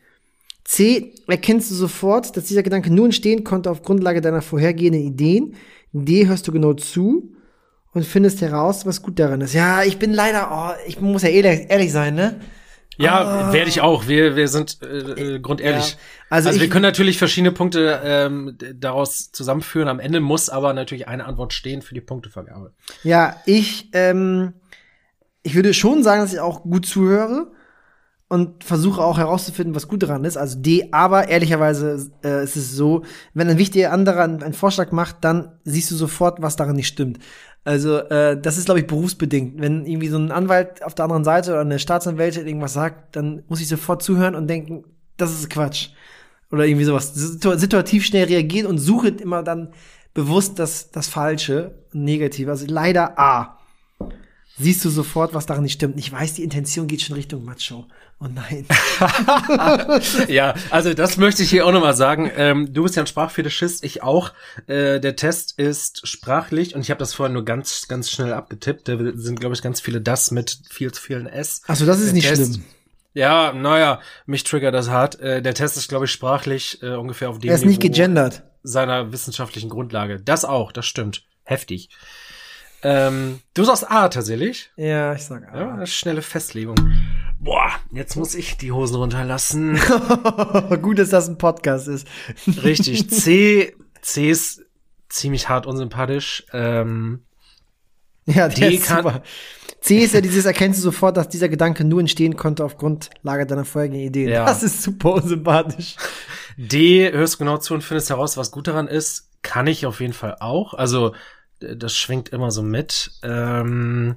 C, erkennst du sofort, dass dieser Gedanke nur entstehen konnte auf Grundlage deiner vorhergehenden Ideen? D, hörst du genau zu und findest heraus, was gut daran ist. Ja, ich bin leider, oh, ich muss ja ehrlich, ehrlich sein, ne? Ja, werde ich auch. Wir, wir sind äh, äh, grundehrlich. Ja. Also Also, wir können natürlich verschiedene Punkte ähm, daraus zusammenführen. Am Ende muss aber natürlich eine Antwort stehen für die Punktevergabe. Ja, ich, ähm, ich würde schon sagen, dass ich auch gut zuhöre und versuche auch herauszufinden, was gut daran ist. Also D, aber ehrlicherweise äh, ist es so, wenn ein wichtiger anderer einen, Vorschlag macht, dann siehst du sofort, was daran nicht stimmt. Also äh, das ist, glaube ich, berufsbedingt. Wenn irgendwie so ein Anwalt auf der anderen Seite oder eine Staatsanwältin irgendwas sagt, dann muss ich sofort zuhören und denken, das ist Quatsch. Oder irgendwie sowas. Situ situativ schnell reagieren und suche immer dann bewusst das, das Falsche, Negative. Also leider A. siehst du sofort, was daran nicht stimmt. Ich weiß, die Intention geht schon Richtung Macho. Oh nein. *laughs* ja, also das möchte ich hier auch nochmal sagen. Ähm, du bist ja ein Sprachfetischist, ich auch. Äh, der Test ist sprachlich und ich habe das vorhin nur ganz, ganz schnell abgetippt. Da sind, glaube ich, ganz viele das mit viel zu vielen S. Also das ist Der nicht Test, schlimm. Ja, naja, mich triggert das hart. Äh, der Test ist, glaube ich, sprachlich äh, ungefähr auf dem Er ist nicht Niveau gegendert. seiner wissenschaftlichen Grundlage. Das auch, das stimmt. Heftig. Ähm, du sagst A tatsächlich. Ja, ich sag Ja, ah. eine schnelle Festlegung. Boah, jetzt muss ich die Hosen runterlassen. *laughs* Gut, dass das ein Podcast ist. Richtig. *laughs* C, C ist ziemlich hart unsympathisch. Ähm, Ja, der Die ist kann- super. C ist ja dieses, erkennst du sofort, dass dieser Gedanke nur entstehen konnte auf Grundlage deiner vorherigen Ideen. Ja. Das ist super unsympathisch. D, hörst du genau zu und findest heraus, was gut daran ist. Kann ich auf jeden Fall auch. Also, d- das schwingt immer so mit. Ähm,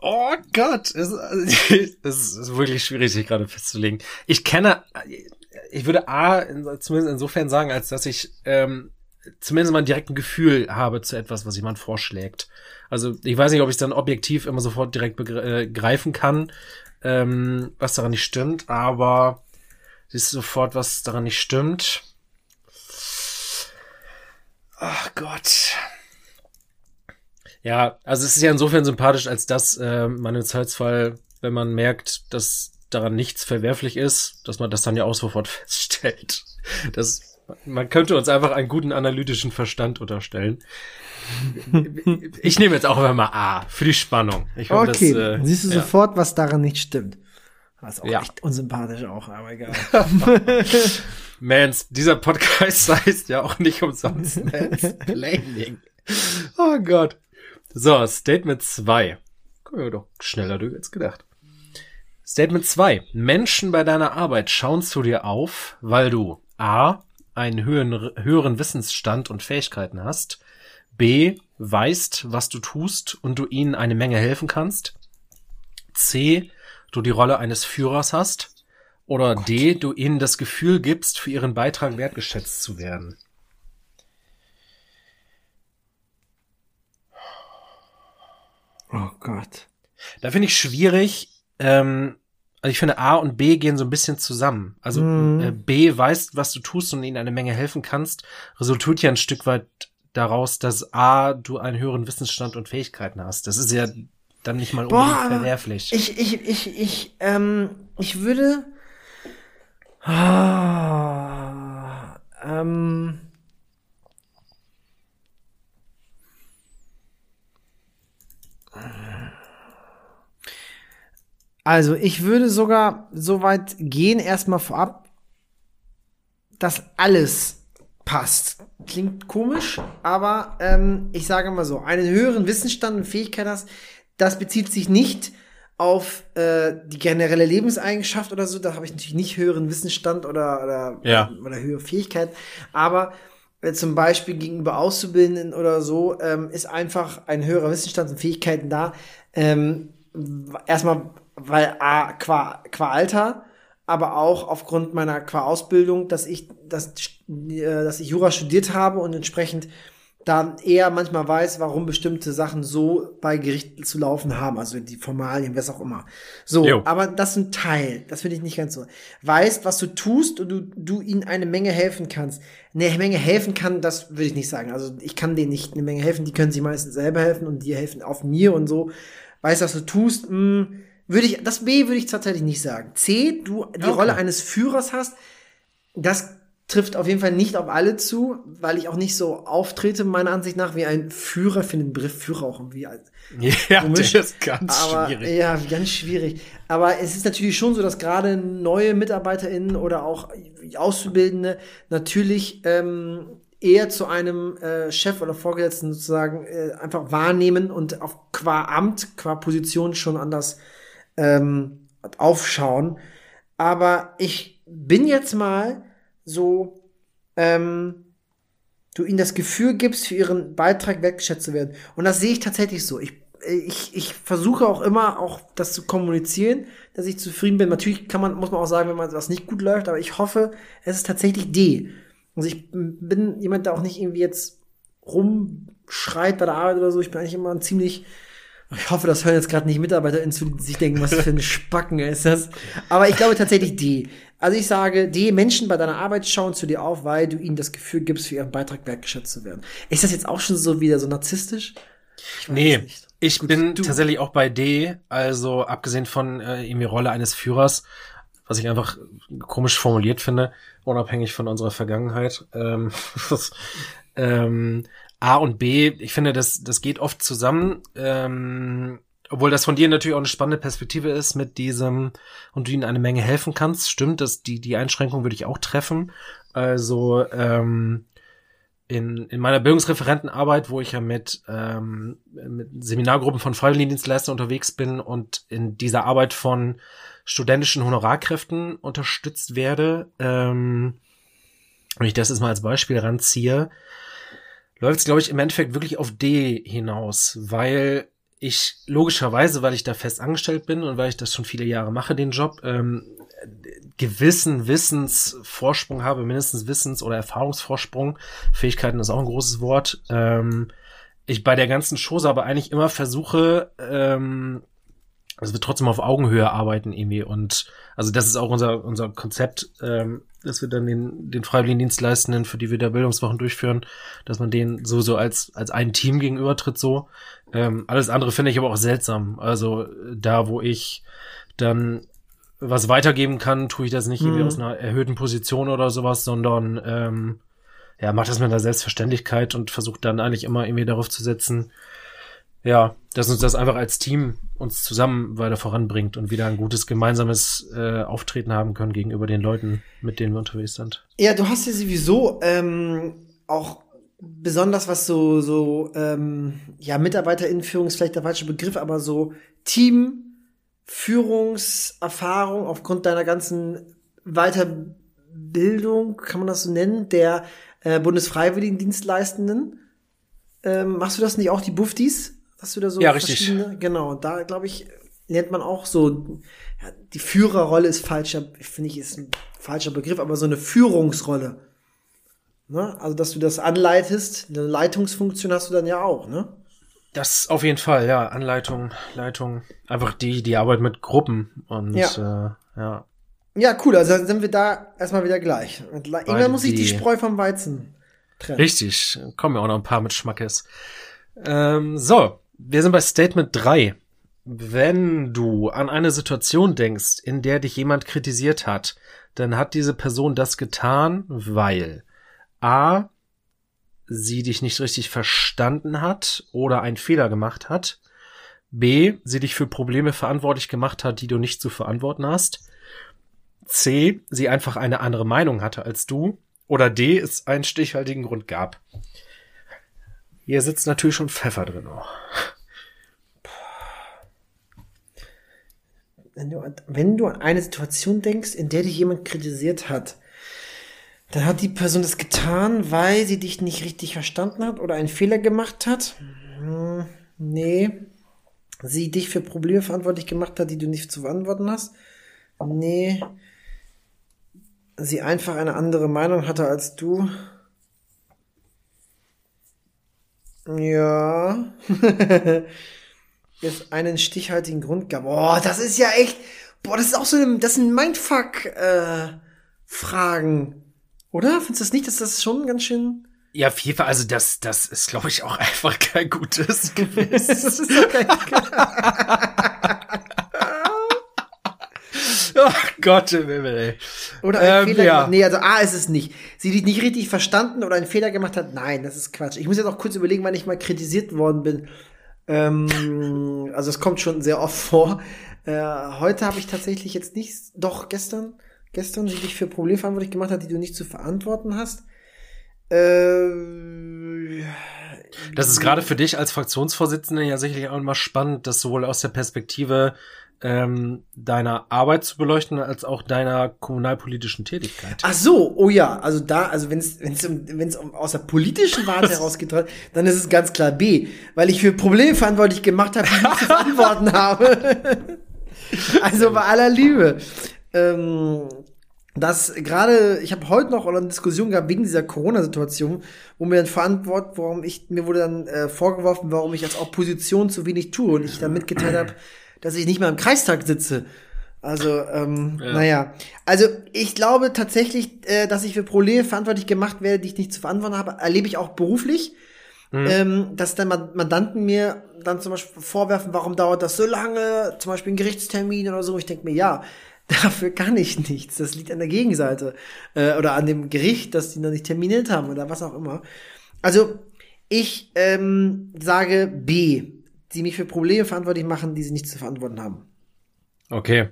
oh Gott, es, *laughs* es ist wirklich schwierig, sich gerade festzulegen. Ich kenne, ich würde A in- zumindest insofern sagen, als dass ich ähm, zumindest mal ein direkten Gefühl habe zu etwas, was jemand vorschlägt. Also ich weiß nicht, ob ich es dann objektiv immer sofort direkt begreifen kann, ähm, was daran nicht stimmt, aber siehst du sofort, was daran nicht stimmt. Ach Gott. Ja, also es ist ja insofern sympathisch, als dass äh, man im Zweifelsfall, wenn man merkt, dass daran nichts verwerflich ist, dass man das dann ja auch sofort *laughs* feststellt. Das, man könnte uns einfach einen guten analytischen Verstand unterstellen. *laughs* Ich nehme jetzt auch einfach mal A für die Spannung. Ich hoffe, Okay, das, äh, dann siehst du ja. sofort, was daran nicht stimmt. Das ist auch Ja. echt unsympathisch auch, aber egal. *laughs* Mans, dieser Podcast *laughs* heißt ja auch nicht umsonst Mansplaining. *laughs* Oh Gott. So, Statement 2. Kommen wir doch schneller durch als gedacht. Statement 2. Menschen bei deiner Arbeit schauen zu dir auf, weil du A. einen höheren, höheren Wissensstand und Fähigkeiten hast, B. weißt, was du tust und du ihnen eine Menge helfen kannst, C. du die Rolle eines Führers hast, oder D, du ihnen das Gefühl gibst, für ihren Beitrag wertgeschätzt zu werden. Oh Gott. Da finde ich schwierig, ähm, also ich finde A und B gehen so ein bisschen zusammen. Also Mhm. äh, B weißt, was du tust und ihnen eine Menge helfen kannst, resultiert ja ein Stück weit daraus, dass A, du einen höheren Wissensstand und Fähigkeiten hast. Das ist ja dann nicht mal Boah, verwerflich. Ich, ich, ich, ich, ähm, ich würde. Ah, ähm. Also, ich würde sogar so weit gehen, erstmal vorab, dass alles passt. Klingt komisch, aber ähm, ich sage mal so, einen höheren Wissensstand und Fähigkeit hast, das bezieht sich nicht auf äh, die generelle Lebenseigenschaft oder so. Da habe ich natürlich nicht höheren Wissensstand oder, oder, Ja. oder höhere Fähigkeit. Aber äh, zum Beispiel gegenüber Auszubildenden oder so ähm, ist einfach ein höherer Wissensstand und Fähigkeiten da. Ähm, erstmal, weil A, qua, qua Alter, aber auch aufgrund meiner qua Ausbildung, dass ich, dass, äh, dass ich Jura studiert habe und entsprechend da eher manchmal weiß, warum bestimmte Sachen so bei Gericht zu laufen haben, also die Formalien, was auch immer. So, Jo. aber das ist ein Teil, das finde ich nicht ganz so. Weißt, was du tust und du, du ihnen eine Menge helfen kannst. Eine Menge helfen kann, das würde ich nicht sagen. Also ich kann denen nicht eine Menge helfen, die können sich meistens selber helfen und die helfen auf mir und so. Weißt, was du tust, mh, würde ich, das B würde ich tatsächlich nicht sagen. C, du die Okay. Rolle eines Führers hast, das trifft auf jeden Fall nicht auf alle zu, weil ich auch nicht so auftrete, meiner Ansicht nach, wie ein Führer. Ich finde den Begriff Führer auch irgendwie *laughs* ja, komisch, das ist ganz aber, schwierig. Ja, ganz schwierig. Aber es ist natürlich schon so, dass gerade neue MitarbeiterInnen oder auch Auszubildende natürlich ähm, eher zu einem äh, Chef oder Vorgesetzten sozusagen äh, einfach wahrnehmen und auf qua Amt, qua Position schon anders ähm, aufschauen. Aber ich bin jetzt mal so, ähm, du ihnen das Gefühl gibst, für ihren Beitrag wertgeschätzt zu werden. Und das sehe ich tatsächlich so. Ich, ich, ich versuche auch immer, auch das zu kommunizieren, dass ich zufrieden bin. Natürlich kann man, muss man auch sagen, wenn man was nicht gut läuft, aber ich hoffe, es ist tatsächlich D. Also ich bin jemand, der auch nicht irgendwie jetzt rumschreit bei der Arbeit oder so. Ich bin eigentlich immer ein ziemlich Ich hoffe, das hören jetzt gerade nicht MitarbeiterInnen zu, die sich denken, was für ein Spacken ist das. Aber ich glaube tatsächlich D. Also ich sage, D, Menschen bei deiner Arbeit schauen zu dir auf, weil du ihnen das Gefühl gibst, für ihren Beitrag wertgeschätzt zu werden. Ist das jetzt auch schon so wieder so narzisstisch? Ich nee, ich Gut, bin du. tatsächlich auch bei D, also abgesehen von äh, irgendwie Rolle eines Führers, was ich einfach komisch formuliert finde, unabhängig von unserer Vergangenheit. Ähm, *laughs* ähm, A und B, ich finde, das, das geht oft zusammen. Ähm, obwohl das von dir natürlich auch eine spannende Perspektive ist mit diesem und du ihnen eine Menge helfen kannst, stimmt, dass die, die Einschränkung würde ich auch treffen. Also ähm, in, in meiner Bildungsreferentenarbeit, wo ich ja mit, ähm, mit Seminargruppen von Freiwilligendienstleistern unterwegs bin und in dieser Arbeit von studentischen Honorarkräften unterstützt werde, ähm, wenn ich das jetzt mal als Beispiel ranziehe, läuft es, glaube ich, im Endeffekt wirklich auf D hinaus, weil ich logischerweise, weil ich da fest angestellt bin und weil ich das schon viele Jahre mache, den Job, ähm, gewissen Wissensvorsprung habe, mindestens Wissens- oder Erfahrungsvorsprung. Fähigkeiten ist auch ein großes Wort. Ähm, ich bei der ganzen Chose aber eigentlich immer versuche, ähm, dass wir trotzdem auf Augenhöhe arbeiten irgendwie und also das ist auch unser unser Konzept, ähm, dass wir dann den den Freiwilligendienstleistenden, für die wir da Bildungswochen durchführen, dass man denen so so als als ein Team gegenübertritt so. Ähm, alles andere finde ich aber auch seltsam. Also da, wo ich dann was weitergeben kann, tue ich das nicht mhm. irgendwie aus einer erhöhten Position oder sowas, sondern ähm, ja, macht das mit einer Selbstverständlichkeit und versucht dann eigentlich immer irgendwie darauf zu setzen, ja, dass uns das einfach als Team uns zusammen weiter voranbringt und wieder ein gutes gemeinsames äh, Auftreten haben können gegenüber den Leuten, mit denen wir unterwegs sind. Ja, du hast ja sowieso ähm, auch besonders was so so ähm, ja Mitarbeiterinnenführung ist vielleicht der falsche Begriff, aber so Teamführungserfahrung aufgrund deiner ganzen Weiterbildung, kann man das so nennen, der äh, Bundesfreiwilligendienstleistenden. Ähm, machst du das nicht auch die Buftis? Hast du da so ja, richtig. Genau, da glaube ich, lernt man auch so, ja, die Führerrolle ist falscher, finde ich, ist ein falscher Begriff, aber so eine Führungsrolle. Ne? Also, dass du das anleitest, eine Leitungsfunktion hast du dann ja auch, ne? Das auf jeden Fall, ja. Anleitung, Leitung, einfach die, die Arbeit mit Gruppen und ja. Äh, ja. Ja, cool, also dann sind wir da erstmal wieder gleich. Irgendwann muss ich die Spreu vom Weizen trennen. Richtig, kommen ja auch noch ein paar mit Schmackes. Ähm, so, wir sind bei Statement 3. Wenn du an eine Situation denkst, in der dich jemand kritisiert hat, dann hat diese Person das getan, weil A, sie dich nicht richtig verstanden hat oder einen Fehler gemacht hat. B, sie dich für Probleme verantwortlich gemacht hat, die du nicht zu verantworten hast. C, sie einfach eine andere Meinung hatte als du. Oder D, es einen stichhaltigen Grund gab. Hier sitzt natürlich schon Pfeffer drin. Oh. Wenn du, wenn du an eine Situation denkst, in der dich jemand kritisiert hat, dann hat die Person das getan, weil sie dich nicht richtig verstanden hat oder einen Fehler gemacht hat. Hm, nee. Sie dich für Probleme verantwortlich gemacht hat, die du nicht zu verantworten hast. Nee. Sie einfach eine andere Meinung hatte als du. Ja. *laughs* es einen stichhaltigen Grund gab. Boah, das ist ja echt. Boah, das ist auch so ein, das sind Mindfuck-Fragen. Äh, Oder? Findest du das nicht, dass das schon ganz schön. Ja, auf jeden Fall, also das, das ist, glaube ich, auch *laughs* einfach kein gutes *laughs* Gewiss. das ist doch kein Oh Gott im Himmel, ey. Oder ein ähm, Fehler ja. gemacht. Nee, also A ist es nicht. Sie die nicht richtig verstanden oder einen Fehler gemacht hat. Nein, das ist Quatsch. Ich muss jetzt auch kurz überlegen, wann ich mal kritisiert worden bin. Ähm, also es kommt schon sehr oft vor. Äh, heute habe ich tatsächlich jetzt nicht, doch gestern, gestern, die dich für Probleme verantwortlich gemacht hat, die du nicht zu verantworten hast. Äh, das ist gerade für dich als Fraktionsvorsitzende ja sicherlich auch immer spannend, das sowohl aus der Perspektive ähm, deiner Arbeit zu beleuchten, als auch deiner kommunalpolitischen Tätigkeit. Ach so, oh ja, also da, also wenn es wenn es um, wenn's um aus der politischen Warte *laughs* herausgeht, dann ist es ganz klar B, weil ich für Probleme verantwortlich gemacht habe, die ich zu verantworten *laughs* habe. also bei aller Liebe. Ähm, dass gerade, ich habe heute noch eine Diskussion gehabt wegen dieser Corona-Situation, wo mir dann verantwortet, warum ich, mir wurde dann äh, vorgeworfen, warum ich als Opposition zu wenig tue und ich dann mitgeteilt *clears throat* habe, dass ich nicht mal im Kreistag sitze. Also, ähm, ja. naja. Also, ich glaube tatsächlich, äh, dass ich für Probleme verantwortlich gemacht werde, die ich nicht zu verantworten habe, erlebe ich auch beruflich. Mhm. Ähm, dass dann Mandanten mir dann zum Beispiel vorwerfen, warum dauert das so lange, zum Beispiel ein Gerichtstermin oder so. Ich denke mir, ja, *laughs* Dafür kann ich nichts. Das liegt an der Gegenseite. Äh, oder an dem Gericht, dass die noch nicht terminiert haben oder was auch immer. Also, ich ähm, sage B, die mich für Probleme verantwortlich machen, die sie nicht zu verantworten haben. Okay.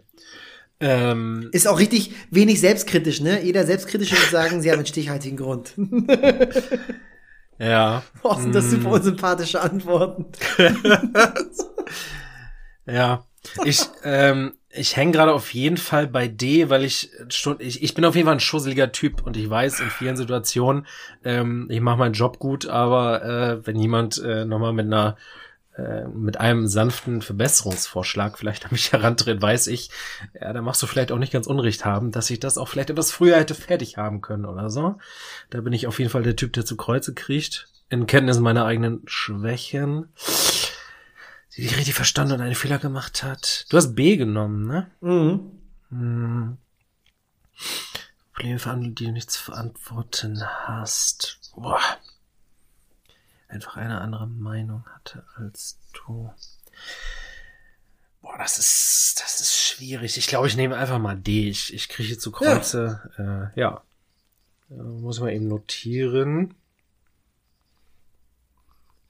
Ähm, ist auch richtig wenig selbstkritisch, ne? Jeder selbstkritische wird sagen, sie haben einen stichhaltigen Grund. *laughs* ja. *laughs* Boah, sind das super mm. unsympathische Antworten. *laughs* ja. Ich, ähm, ich hänge gerade auf jeden Fall bei D, weil ich schon, ich, ich bin auf jeden Fall ein schusseliger Typ und ich weiß in vielen Situationen, ähm, ich mache meinen Job gut, aber äh, wenn jemand äh, nochmal mit einer äh, mit einem sanften Verbesserungsvorschlag vielleicht an mich *laughs* herantritt, weiß ich, ja, da machst du vielleicht auch nicht ganz Unrecht haben, dass ich das auch vielleicht etwas früher hätte fertig haben können oder so. Da bin ich auf jeden Fall der Typ, der zu Kreuze kriecht, in Kenntnis meiner eigenen Schwächen die dich richtig verstanden und einen Fehler gemacht hat. Du hast B genommen, ne? Mhm. Hm. Probleme verhandeln, die du nicht zu verantworten hast. Boah. Einfach eine andere Meinung hatte als du. Boah, das ist, das ist schwierig. Ich glaube, ich nehme einfach mal D. Ich, ich kriege zu Kreuze. Ja. Äh, ja. Äh, muss man eben notieren.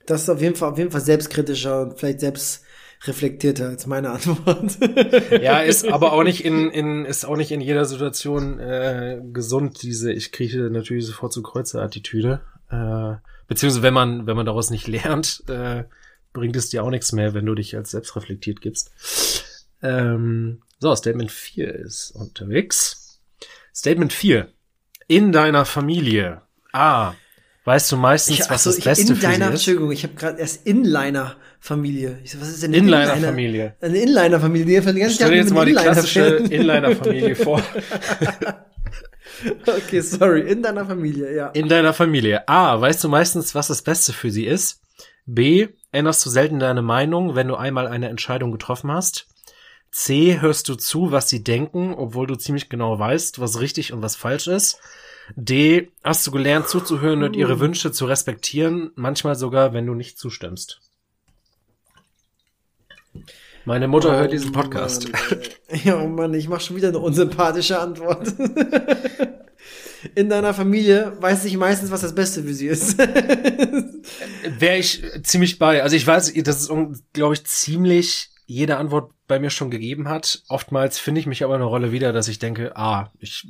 Das ist auf jeden Fall, auf jeden Fall selbstkritischer und vielleicht selbst reflektierter als meine Antwort. *laughs* ja, ist aber auch nicht in, in ist auch nicht in jeder Situation äh, gesund diese ich kriege natürlich sofort zu Kreuze Attitüde. Äh, beziehungsweise wenn man wenn man daraus nicht *laughs* lernt, äh, bringt es dir auch nichts mehr, wenn du dich als selbstreflektiert gibst. Ähm, so, Statement 4 ist unterwegs. Statement 4. In deiner Familie. A. Weißt du meistens, ich, was das ich, Beste in für deiner, sie ist? Entschuldigung, ich habe gerade erst Inliner-Familie. Ich so, was ist denn Inliner-Familie? Eine Inliner-Familie. Stell dir jetzt mal die klassische Inliner-Familie vor. *laughs* *laughs* okay, sorry. In deiner Familie, ja. In deiner Familie. A. Weißt du meistens, was das Beste für sie ist? B. Änderst du selten deine Meinung, wenn du einmal eine Entscheidung getroffen hast? C. Hörst du zu, was sie denken, obwohl du ziemlich genau weißt, was richtig und was falsch ist? D. Hast du gelernt zuzuhören und ihre Wünsche zu respektieren, manchmal sogar, wenn du nicht zustimmst. Meine Mutter oh, hört diesen Podcast. Mann, ja, oh Mann, ich mache schon wieder eine unsympathische Antwort. *laughs* In deiner Familie weiß ich meistens, was das Beste für sie ist. *laughs* Wäre ich ziemlich bei. Also ich weiß, das ist, glaube ich, ziemlich jede Antwort bei mir schon gegeben hat. Oftmals finde ich mich aber in einer Rolle wieder, dass ich denke, ah, ich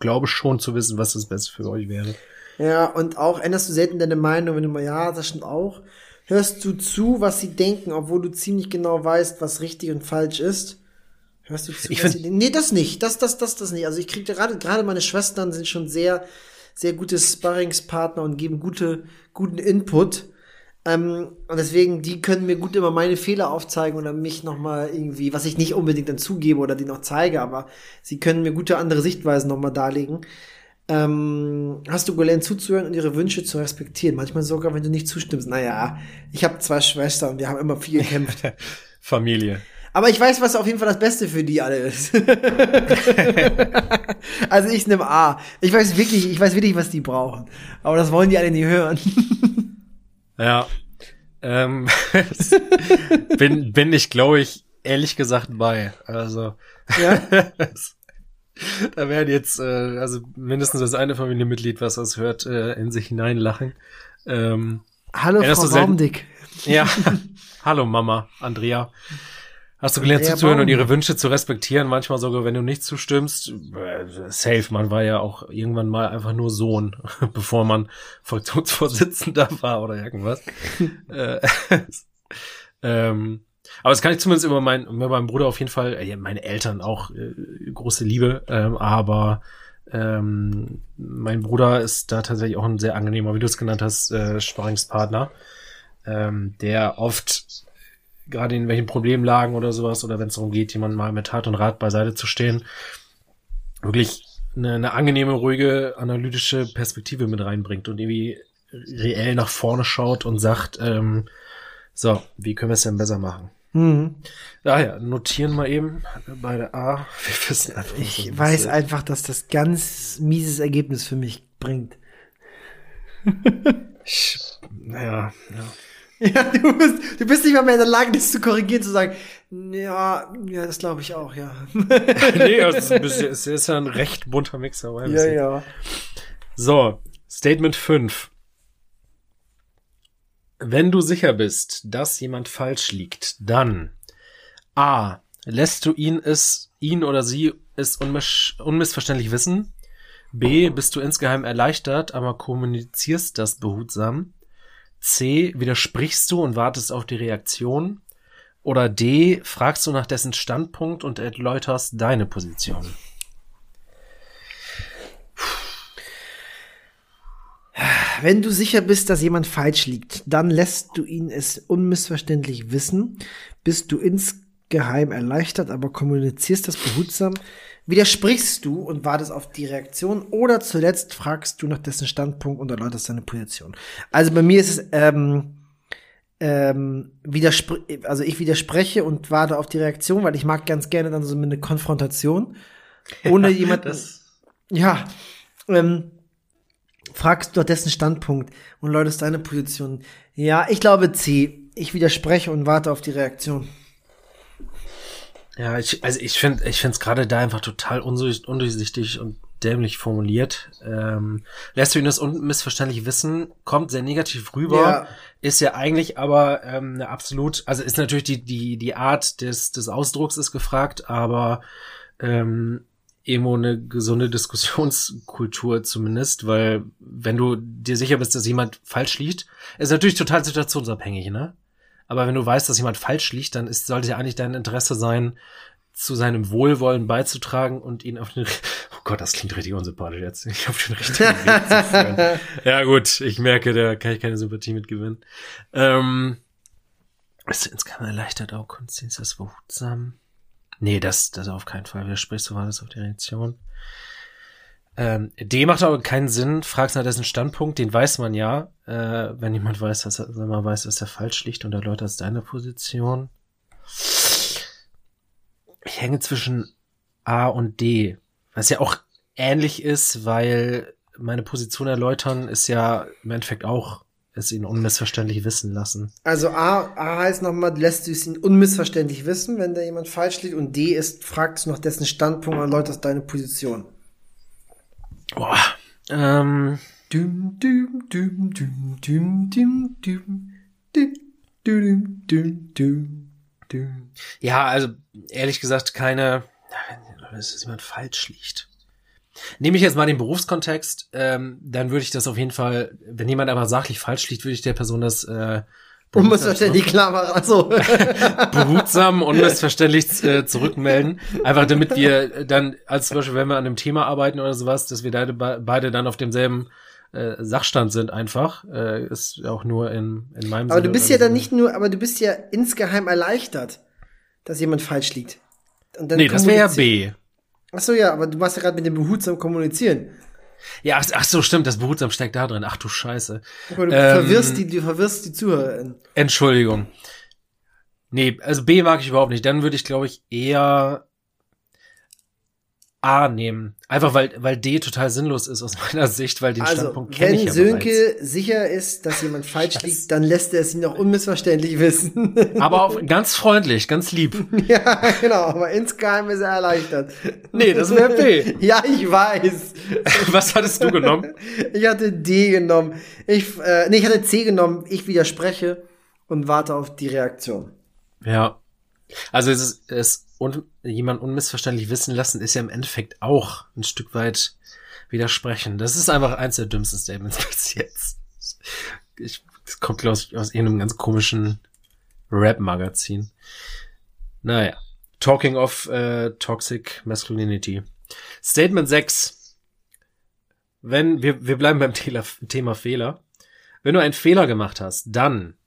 glaube schon zu wissen, was das Beste für euch wäre. Ja, und auch änderst du selten deine Meinung, wenn du mal, ja, das stimmt auch. Hörst du zu, was sie denken, obwohl du ziemlich genau weißt, was richtig und falsch ist? Hörst du zu, ich was sie denken? Nee, das nicht. Das, das, das, das nicht. Also ich kriege gerade, gerade meine Schwestern sind schon sehr, sehr gute Sparringspartner und geben gute, guten Input. Ähm, und deswegen, die können mir gut immer meine Fehler aufzeigen oder mich nochmal irgendwie, was ich nicht unbedingt dann zugebe oder die noch zeige, aber sie können mir gute andere Sichtweisen nochmal darlegen. Ähm, hast du gelernt zuzuhören und ihre Wünsche zu respektieren? Manchmal sogar, wenn du nicht zustimmst. Naja, ich habe zwei Schwestern und wir haben immer viel gekämpft. *laughs* Familie. Aber ich weiß, was auf jeden Fall das Beste für die alle ist. *laughs* also ich nehme A. Ich weiß wirklich, ich weiß wirklich, was die brauchen. Aber das wollen die alle nie hören. *laughs* Ja. Ähm, bin, bin ich, glaube ich, ehrlich gesagt bei. Also. Ja. *laughs* da werden jetzt, äh, also mindestens das eine Familienmitglied, was das hört, äh, in sich hineinlachen. Ähm, Hallo, Frau Baumdick. Ja. *laughs* Hallo, Mama, Andrea. Hast du gelernt zuzuhören und ihre Wünsche zu respektieren, manchmal sogar, wenn du nicht zustimmst? Äh, safe, man war ja auch irgendwann mal einfach nur Sohn, *laughs* bevor man Fraktionsvorsitzender war oder irgendwas. äh, ähm, aber das kann ich zumindest über, mein, über meinen Bruder auf jeden Fall, äh, meine Eltern auch äh, große Liebe, ähm, aber ähm, mein Bruder ist da tatsächlich auch ein sehr angenehmer, wie du es genannt hast, äh, Sparringspartner, ähm, der oft gerade in welchen Problemlagen oder sowas, oder wenn es darum geht, jemanden mal mit Tat und Rat beiseite zu stehen, wirklich eine, eine angenehme, ruhige, analytische Perspektive mit reinbringt und irgendwie reell nach vorne schaut und sagt, ähm, so, wie können wir es denn besser machen? Mhm. Daher, notieren wir eben bei der A. *laughs* Wir wissen einfach, ich weiß ist. einfach, dass das ganz mieses Ergebnis für mich bringt. *laughs* ich, naja, ja. *laughs* Ja, du bist, du bist nicht mal mehr in der Lage, das zu korrigieren, zu sagen, ja, ja, das glaube ich auch, ja. nee, es ist, es ist ja ein recht bunter Mixer. Ja, ja. So, Statement 5. Wenn du sicher bist, dass jemand falsch liegt, dann A. Lässt du ihn es, ihn oder sie es unmiss unmissverständlich wissen? B. Bist du insgeheim erleichtert, aber kommunizierst das behutsam? C. Widersprichst du und wartest auf die Reaktion? Oder D. Fragst du nach dessen Standpunkt und erläuterst deine Position? Wenn du sicher bist, dass jemand falsch liegt, dann lässt du ihn es unmissverständlich wissen, bist du insgeheim erleichtert, aber kommunizierst das behutsam, widersprichst du und wartest auf die Reaktion? Oder zuletzt fragst du nach dessen Standpunkt und erläuterst seine Position. Also bei mir ist es, ähm, ähm, widerspr also ich widerspreche und warte auf die Reaktion, weil ich mag ganz gerne dann so eine Konfrontation, *laughs* ohne ja, jemanden, ja, ähm, fragst du dessen Standpunkt und läutest deine Position. Ja, ich glaube C. Ich widerspreche und warte auf die Reaktion. Ja, ich, also ich finde, ich finde es gerade da einfach total undurchsichtig und dämlich formuliert. Ähm, lässt du ihn das unmissverständlich wissen, kommt sehr negativ rüber, ja. ist ja eigentlich aber ähm, eine absolut, also ist natürlich die die die Art des des Ausdrucks ist gefragt, aber ähm, irgendwo eine gesunde Diskussionskultur zumindest, weil wenn du dir sicher bist, dass jemand falsch liegt, ist natürlich total situationsabhängig, ne? Aber wenn du weißt, dass jemand falsch liegt, dann ist, sollte ja eigentlich dein Interesse sein, zu seinem Wohlwollen beizutragen und ihn auf den, *laughs* oh Gott, das klingt richtig unsympathisch jetzt, ich auf den richtigen Weg zu führen. *laughs* Ja gut, ich merke, da kann ich keine Sympathie mit gewinnen. Ähm, ist insgesamt erleichtert auch, Konstanz das behutsam. Nee, das, das auf keinen Fall. Widersprichst du alles auf die Reaktion? Ähm, D macht aber keinen Sinn. Fragst nach dessen Standpunkt, den weiß man ja. Äh, wenn jemand weiß, dass er, wenn man weiß, dass er falsch liegt und erläutert deine Position. Ich hänge zwischen A und D. Was ja auch ähnlich ist, weil meine Position erläutern ist ja im Endeffekt auch es ihn unmissverständlich wissen lassen. Also A, A heißt nochmal, lässt du es ihn unmissverständlich wissen, wenn da jemand falsch liegt. Und D ist, fragst du nach dessen Standpunkt und erläuterst deine Position. Boah. Ähm. Dum, dum, dum, dum, dum, dum, dum, dum, dum, dum, dum, dum. Ja, also ehrlich gesagt keine, wenn jemand falsch liegt. Nehme ich jetzt mal den Berufskontext, ähm, dann würde ich das auf jeden Fall, wenn jemand aber sachlich falsch liegt, würde ich der Person das äh, Unmissverständlich klar machen, also. *laughs* behutsam, unmissverständlich äh, zurückmelden. Einfach damit wir dann, als zum Beispiel, wenn wir an einem Thema arbeiten oder sowas, dass wir beide, beide dann auf demselben äh, Sachstand sind einfach. Äh, ist auch nur in, in meinem Aber Sinne du bist ja dann nicht nur, aber du bist ja insgeheim erleichtert, dass jemand falsch liegt. Und dann nee, das wäre ja B. Ach so, ja, aber du machst ja gerade mit dem behutsam kommunizieren. Ja, ach, ach, so, stimmt, das behutsam steckt da drin. Ach du Scheiße. Aber du ähm, verwirrst die, du verwirrst die Zuhörer. Entschuldigung. Nee, also B mag ich überhaupt nicht. Dann würde ich, glaube ich, eher A nehmen. Einfach weil, weil D total sinnlos ist aus *laughs* meiner Sicht, weil den also, Standpunkt kenne ich ja Sönke bereits. sicher ist, dass jemand falsch Scheiße. liegt, dann lässt er es ihn auch unmissverständlich wissen. *laughs* Aber auch ganz freundlich, ganz lieb. *laughs* ja, genau, aber insgeheim ist er erleichtert. Nee, das wäre B. ja, ich weiß. Was hattest du genommen? Ich hatte D genommen. Ich, äh, nee, ich hatte C genommen. Ich widerspreche und warte auf die Reaktion. Ja. Also es ist, es und jemand unmissverständlich wissen lassen, ist ja im Endeffekt auch ein Stück weit widersprechen. Das ist einfach eins der dümmsten Statements *laughs* bis jetzt. Ich, das kommt, glaube ich, aus irgendeinem ganz komischen Rap-Magazin. Naja. Talking of äh, Toxic Masculinity. Statement 6. Wenn, wir, wir bleiben beim Thema, Thema Fehler. Wenn du einen Fehler gemacht hast, dann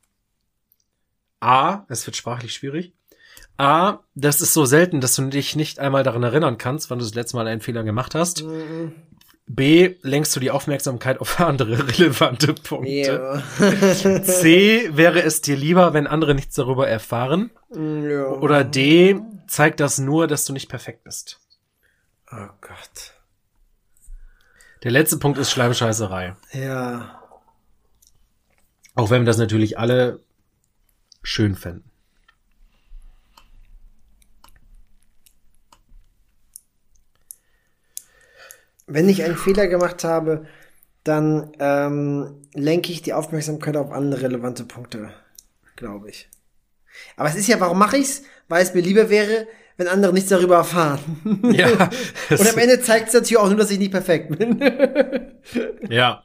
A, es wird sprachlich schwierig, A, das ist so selten, dass du dich nicht einmal daran erinnern kannst, wann du das letzte Mal einen Fehler gemacht hast. Mhm. B, lenkst du die Aufmerksamkeit auf *laughs* andere relevante Punkte. Ja. C, wäre es dir lieber, wenn andere nichts darüber erfahren. ja. Oder D, zeigt das nur, dass du nicht perfekt bist. Oh Gott. Der letzte Punkt ist Schleimscheißerei. Ja. Auch wenn wir das natürlich alle schön fänden. Wenn ich einen Fehler gemacht habe, dann ähm, lenke ich die Aufmerksamkeit auf andere relevante Punkte, glaube ich. Aber es ist ja, warum mache ich's? Weil es mir lieber wäre, wenn andere nichts darüber erfahren. *laughs* Ja, *laughs* Und am Ende zeigt es natürlich auch nur, dass ich nicht perfekt bin. *laughs* ja.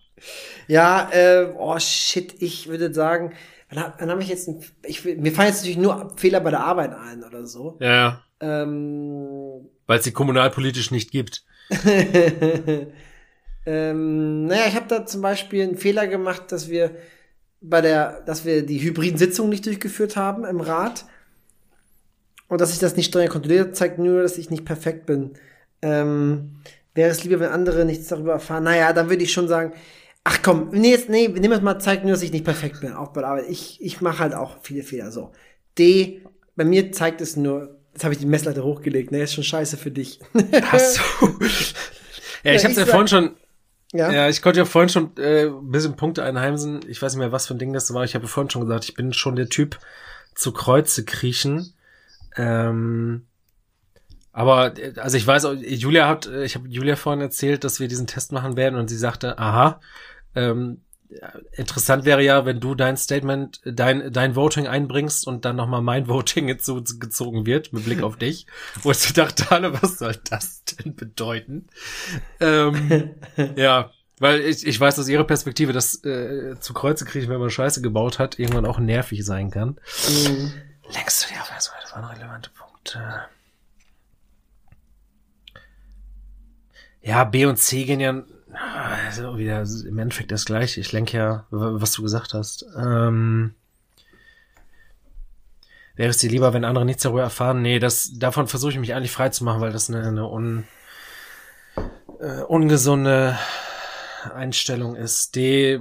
ja, äh, oh shit, ich würde sagen, wann, hab- wann habe ich jetzt, ein, ich, mir fallen jetzt natürlich nur Fehler bei der Arbeit ein oder so. Ja. Ähm, Weil es sie kommunalpolitisch nicht gibt. *laughs* ähm, naja, ich habe da zum Beispiel einen Fehler gemacht, dass wir bei der, dass wir die hybriden Sitzungen nicht durchgeführt haben im Rat. Und dass ich das nicht strenger kontrolliert, zeigt nur, dass ich nicht perfekt bin. Ähm, wäre es lieber, wenn andere nichts darüber erfahren? Naja, dann würde ich schon sagen, ach komm, nee, jetzt, nee, nehmen wir es mal, zeigt nur, dass ich nicht perfekt bin, auch bei der Arbeit. Ich, ich mache halt auch viele Fehler, so. D, bei mir zeigt es nur, jetzt habe ich die Messlatte hochgelegt, ne, ist schon scheiße für dich. *laughs* Hast du? ja, ich Ja, hab's ich ja vorhin schon, ja? ja, ich konnte ja vorhin schon äh, ein bisschen Punkte einheimsen. Ich weiß nicht mehr, was für ein Ding das war. Ich habe ja vorhin schon gesagt, ich bin schon der Typ zu Kreuze kriechen. Ähm, aber also ich weiß, auch, Julia hat, äh, ich habe Julia vorhin erzählt, dass wir diesen Test machen werden und sie sagte, aha, ähm, interessant wäre ja, wenn du dein Statement, dein dein Voting einbringst und dann nochmal mein *laughs* Voting hinzugezogen wird mit Blick auf dich, wo ich dachte, Anne, was soll das denn bedeuten? Ähm, *laughs* ja, weil ich, ich weiß aus ihrer Perspektive, dass äh, zu Kreuze kriegen, wenn man Scheiße gebaut hat, irgendwann auch nervig sein kann. Mhm. Längst du die Aufmerksamkeit, das waren relevante Punkte. Ja, B und C gehen ja also wieder im Endeffekt das gleiche. Ich lenke ja, was du gesagt hast. Ähm, wäre es dir lieber, wenn andere nichts darüber erfahren? Nee, das, davon versuche ich mich eigentlich frei zu machen, weil das eine, eine un, äh, ungesunde Einstellung ist. D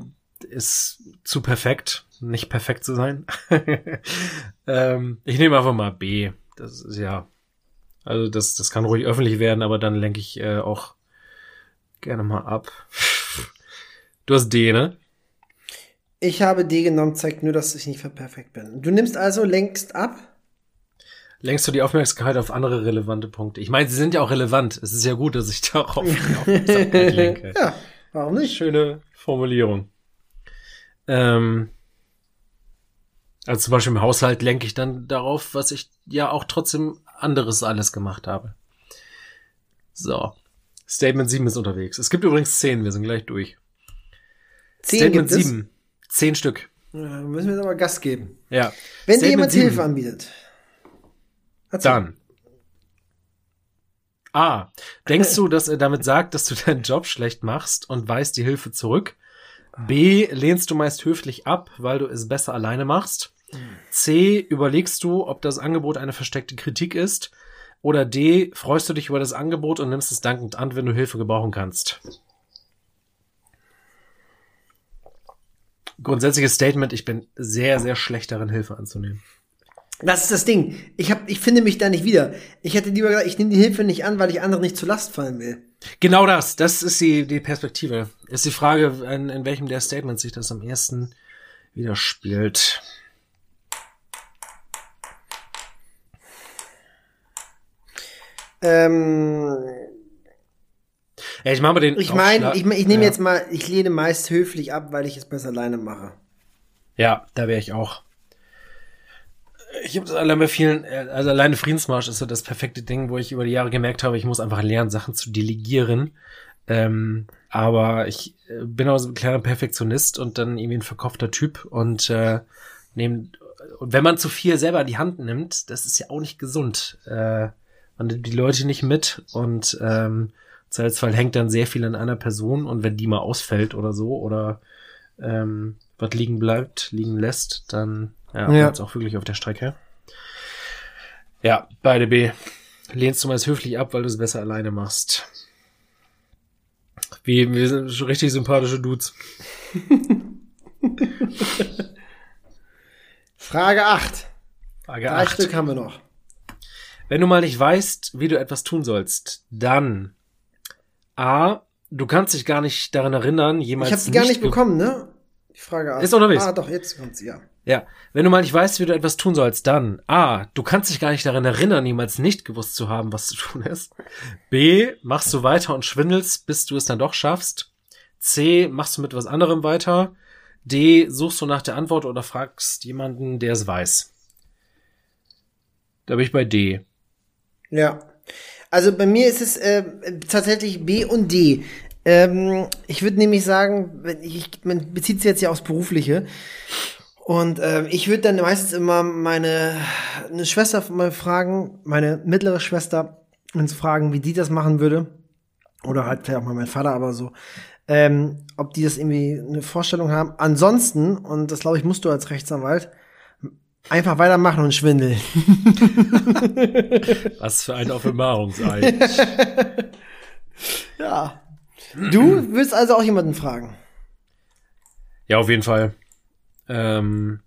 ist zu perfekt, nicht perfekt zu sein. *laughs* ähm, ich nehme einfach mal B. Das ist ja, also das, das kann ruhig öffentlich werden, aber dann lenke ich äh, auch gerne mal ab. *laughs* Du hast D, ne? Ich habe D genommen, zeigt nur, dass ich nicht perfekt bin. Du nimmst also längst ab? Lenkst du die Aufmerksamkeit auf andere relevante Punkte? Ich meine, sie sind ja auch relevant. Es ist ja gut, dass ich *laughs* darauf *laughs* die Aufmerksamkeit lenke. ja, warum nicht? Schöne Formulierung. Ähm, also zum Beispiel im Haushalt lenke ich dann darauf, was ich ja auch trotzdem anderes alles gemacht habe. So. Statement 7 ist unterwegs. Es gibt übrigens 10, wir sind gleich durch. Zehn Statement gibt es. 7. 10 Stück. Ja, müssen wir jetzt aber Gas geben. Ja. Wenn dir jemand 7. Hilfe anbietet. Erzähl. Dann. A. Denkst du, dass er damit sagt, dass du deinen Job schlecht machst und weist die Hilfe zurück? B. Lehnst du meist höflich ab, weil du es besser alleine machst? C. Überlegst du, ob das Angebot eine versteckte Kritik ist? Oder D. Freust du dich über das Angebot und nimmst es dankend an, wenn du Hilfe gebrauchen kannst? Grundsätzliches Statement, ich bin sehr, sehr schlecht darin, Hilfe anzunehmen. Das ist das Ding. Ich, hab, ich finde mich da nicht wieder. Ich hätte lieber gesagt, ich nehme die Hilfe nicht an, weil ich anderen nicht zur Last fallen will. Genau das, das ist die, die Perspektive. Ist die Frage, in, in welchem der Statements sich das am ersten widerspielt. Ähm, Ja, ich mache mal den. ich meine, ich, ich nehme ja. jetzt mal, ich lehne meist höflich ab, weil ich es besser alleine mache. Ja, da wäre ich auch. Ich habe das allein bei vielen, äh, also alleine Friedensmarsch ist so das perfekte Ding, wo ich über die Jahre gemerkt habe, ich muss einfach lernen, Sachen zu delegieren. Ähm, aber ich äh, bin auch so ein kleiner Perfektionist und dann irgendwie ein verkopfter Typ und äh, nehm, und wenn man zu viel selber in die Hand nimmt, das ist ja auch nicht gesund. Äh, man nimmt die Leute nicht mit und ähm, Zweifelsfall hängt dann sehr viel an einer Person und wenn die mal ausfällt oder so oder ähm, was liegen bleibt, liegen lässt, dann ja, Ja. auch wirklich auf der Strecke. Ja, beide B. Lehnst du mal höflich ab, weil du es besser alleine machst. Wie, wir sind schon richtig sympathische Dudes. *laughs* Frage 8. Frage Drei 8. Stück haben wir noch. Wenn du mal nicht weißt, wie du etwas tun sollst, dann A. Du kannst dich gar nicht daran erinnern, jemals Ich habe sie gar nicht bekommen, ne? Die Frage 8. Ist unterwegs. Ah, doch, jetzt kommt sie, ja. Ja, wenn du mal nicht weißt, wie du etwas tun sollst, dann A. Du kannst dich gar nicht daran erinnern, jemals nicht gewusst zu haben, was zu tun ist. B. Machst du weiter und schwindelst, bis du es dann doch schaffst. C. Machst du mit was anderem weiter. D. Suchst du nach der Antwort oder fragst jemanden, der es weiß. Da bin ich bei D. Ja. Also bei mir ist es äh, tatsächlich B und D. Ähm, ich würde nämlich sagen, ich, man bezieht sich jetzt ja aufs Berufliche. Und ähm, ich würde dann meistens immer meine eine Schwester mal fragen, meine mittlere Schwester, uns fragen, wie die das machen würde. Oder halt vielleicht auch mal mein Vater, aber so. Ähm, ob die das irgendwie eine Vorstellung haben. Ansonsten, und das glaube ich, musst du als Rechtsanwalt, einfach weitermachen und schwindeln. *laughs* Was für ein Offenbarungseid. *laughs* Ja. Du willst also auch jemanden fragen. ja, auf jeden Fall. Ähm,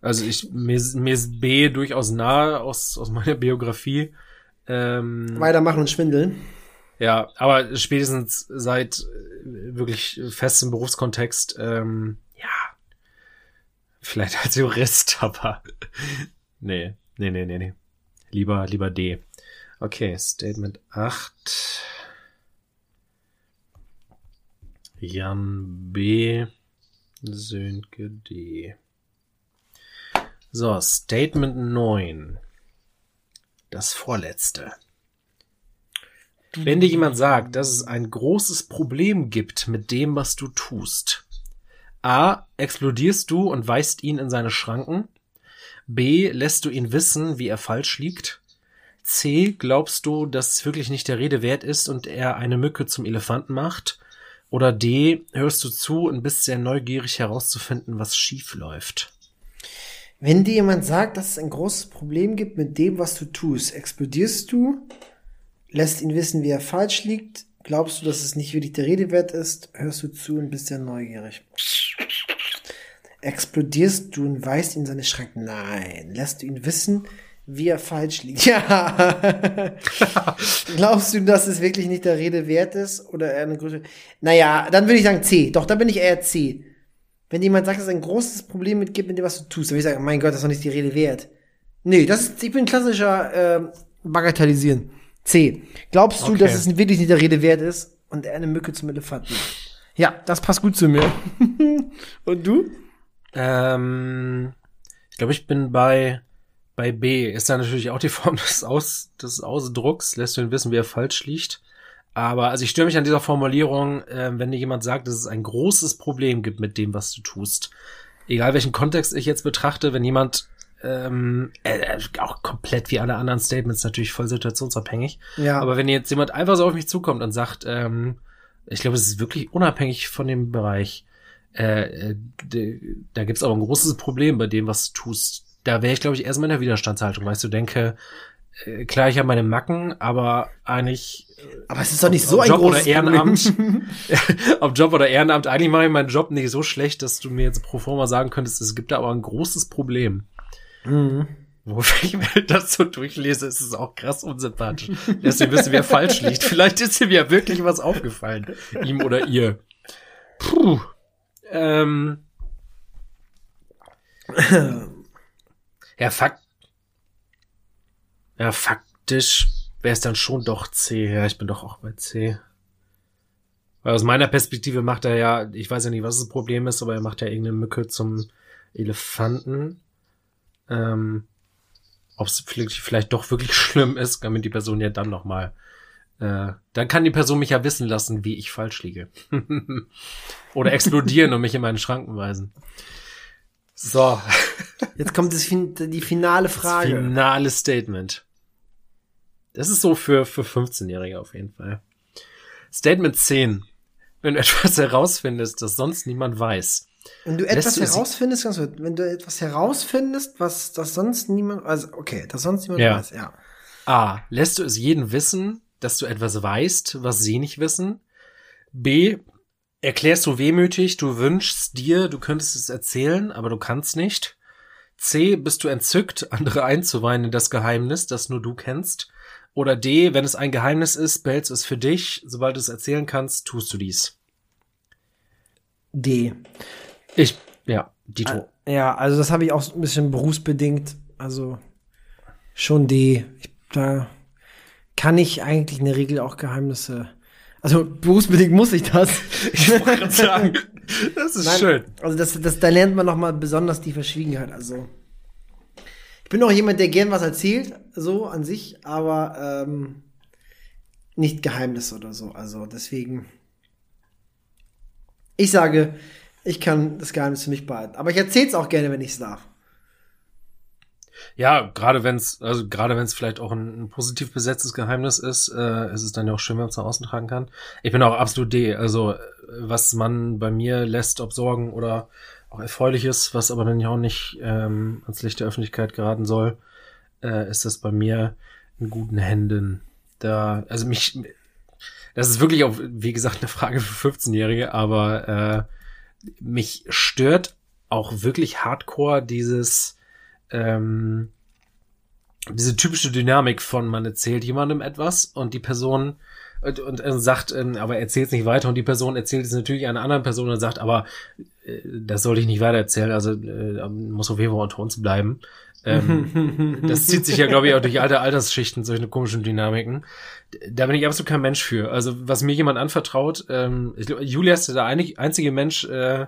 also ich, mir, ist- mir ist B durchaus nahe aus, aus meiner Biografie. Ähm, Weitermachen und schwindeln. Ja, aber spätestens seit äh, wirklich festem Berufskontext, ähm, vielleicht als Jurist, *laughs* aber nee, nee, nee, nee, nee. Lieber, lieber D. Okay, Statement 8. Jan B. Sönke D. So, Statement 9. Das vorletzte. Wenn dir jemand sagt, dass es ein großes Problem gibt mit dem, was du tust. A. Explodierst du und weist ihn in seine Schranken. B. Lässt du ihn wissen, wie er falsch liegt. C. Glaubst du, dass es wirklich nicht der Rede wert ist und er eine Mücke zum Elefanten macht? Oder D. Hörst du zu und bist sehr neugierig herauszufinden, was schief läuft? Wenn dir jemand sagt, dass es ein großes Problem gibt mit dem, was du tust, explodierst du, lässt ihn wissen, wie er falsch liegt, glaubst du, dass es nicht wirklich der Rede wert ist, hörst du zu und bist sehr neugierig. Explodierst du und weist ihn seine Schranken? Nein. Lässt du ihn wissen, wie er falsch liegt? Ja. *laughs* Glaubst du, dass es wirklich nicht der Rede wert ist? Oder er eine größere. Naja, dann würde ich sagen C. Doch, dann bin ich eher C. Wenn jemand sagt, dass es ein großes Problem mit gibt, mit dem, was du tust, dann würde ich sagen, mein Gott, das ist doch nicht die Rede wert. Nee, das ist, ich bin klassischer ähm, Bagatellisieren. C. Glaubst du, Okay. dass es wirklich nicht der Rede wert ist und er eine Mücke zum Elefanten? Ja, das passt gut zu mir. *laughs* und du? Ähm, ich glaube, ich bin bei, bei B. Ist da natürlich auch die Form *laughs* des, Aus, des Ausdrucks, lässt du ihn wissen, wie er falsch liegt. Aber also ich störe mich an dieser Formulierung, äh, wenn dir jemand sagt, dass es ein großes Problem gibt mit dem, was du tust. Egal welchen Kontext ich jetzt betrachte, wenn jemand ähm, äh, auch komplett wie alle anderen Statements natürlich voll situationsabhängig. Ja. Aber wenn jetzt jemand einfach so auf mich zukommt und sagt, ähm, ich glaube, es ist wirklich unabhängig von dem Bereich, äh, äh, da gibt's aber ein großes Problem bei dem, was du tust. Da wäre ich, glaube ich, erstmal in der Widerstandshaltung, weil ich so denke, äh, klar, ich habe meine Macken, aber eigentlich, Aber es ist doch nicht ob so ein Job oder großes Ehrenamt, Problem. *laughs* *laughs* ob Job oder Ehrenamt, eigentlich mache ich meinen Job nicht so schlecht, dass du mir jetzt pro forma sagen könntest, es gibt da aber ein großes Problem. Mhm. Wofür *laughs* ich mir das so durchlese, ist es auch krass unsympathisch. Ihr wisst, wer falsch liegt. Vielleicht ist ihm ja wirklich was aufgefallen. Ihm oder ihr. Puh. Ähm. Ja, fakt. Ja, faktisch wäre es dann schon doch C. Ja, ich bin doch auch bei C. Weil aus meiner Perspektive macht er ja, ich weiß ja nicht, was das Problem ist, aber er macht ja irgendeine Mücke zum Elefanten. Ähm, ob es vielleicht, doch wirklich *laughs* schlimm ist, mir die Person ja dann nochmal. Äh, dann kann die Person mich ja wissen lassen, wie ich falsch liege. *laughs* Oder explodieren und mich in meine Schranken weisen. So, *laughs* Jetzt kommt das, die finale Frage. das finale Statement. Das ist so für, für 15-Jährige auf jeden Fall. Statement 10. Wenn du *laughs* etwas herausfindest, das sonst niemand weiß, Wenn du etwas herausfindest, ganz gut, wenn du etwas herausfindest, was das sonst niemand, also okay, das sonst niemand Ja. weiß, ja. A. Lässt du es jeden wissen, dass du etwas weißt, was sie nicht wissen? B. Erklärst du wehmütig, du wünschst dir, du könntest es erzählen, aber du kannst nicht? C. Bist du entzückt, *laughs* andere einzuweihen in das Geheimnis, das nur du kennst? Oder D. Wenn es ein Geheimnis ist, behältst du es für dich, sobald du es erzählen kannst, tust du dies. D. Ich, ja, Dito. Ja, also das habe ich auch ein bisschen berufsbedingt. Also schon D. Ich, da kann ich eigentlich in der Regel auch Geheimnisse. Also berufsbedingt muss ich das. Ich wollte gerade sagen, das ist Nein, schön. Also das, das, da lernt man noch mal besonders die Verschwiegenheit. Also ich bin auch jemand, der gern was erzählt, so an sich, aber ähm, nicht Geheimnisse oder so. Also deswegen, ich sage, ich kann das Geheimnis für mich behalten. Aber ich erzähle es auch gerne, wenn ich es darf. Ja, gerade wenn es, also gerade wenn es vielleicht auch ein, ein positiv besetztes Geheimnis ist, äh, ist es dann ja auch schön, wenn man es nach außen tragen kann. Ich bin auch absolut D. Also äh, was man bei mir lässt obsorgen oder auch erfreuliches, was aber dann ja auch nicht ähm, ans Licht der Öffentlichkeit geraten soll, äh, ist das bei mir in guten Händen. Da, also mich, das ist wirklich auch, wie gesagt, eine Frage für 15-Jährige, aber äh, mich stört auch wirklich hardcore dieses ähm, diese typische Dynamik von man erzählt jemandem etwas und die Person und, und, und sagt, ähm, aber erzählt es nicht weiter und die Person erzählt es natürlich einer anderen Person und sagt, aber äh, das soll ich nicht weiter erzählen, also äh, muss auf jeden Fall unter uns bleiben. Ähm, *laughs* das zieht sich ja, glaube ich, auch durch alte Altersschichten, solche komischen Dynamiken. Da bin ich absolut kein Mensch für. Also, was mir jemand anvertraut, ähm, ich Julia ist der einig, einzige Mensch, äh,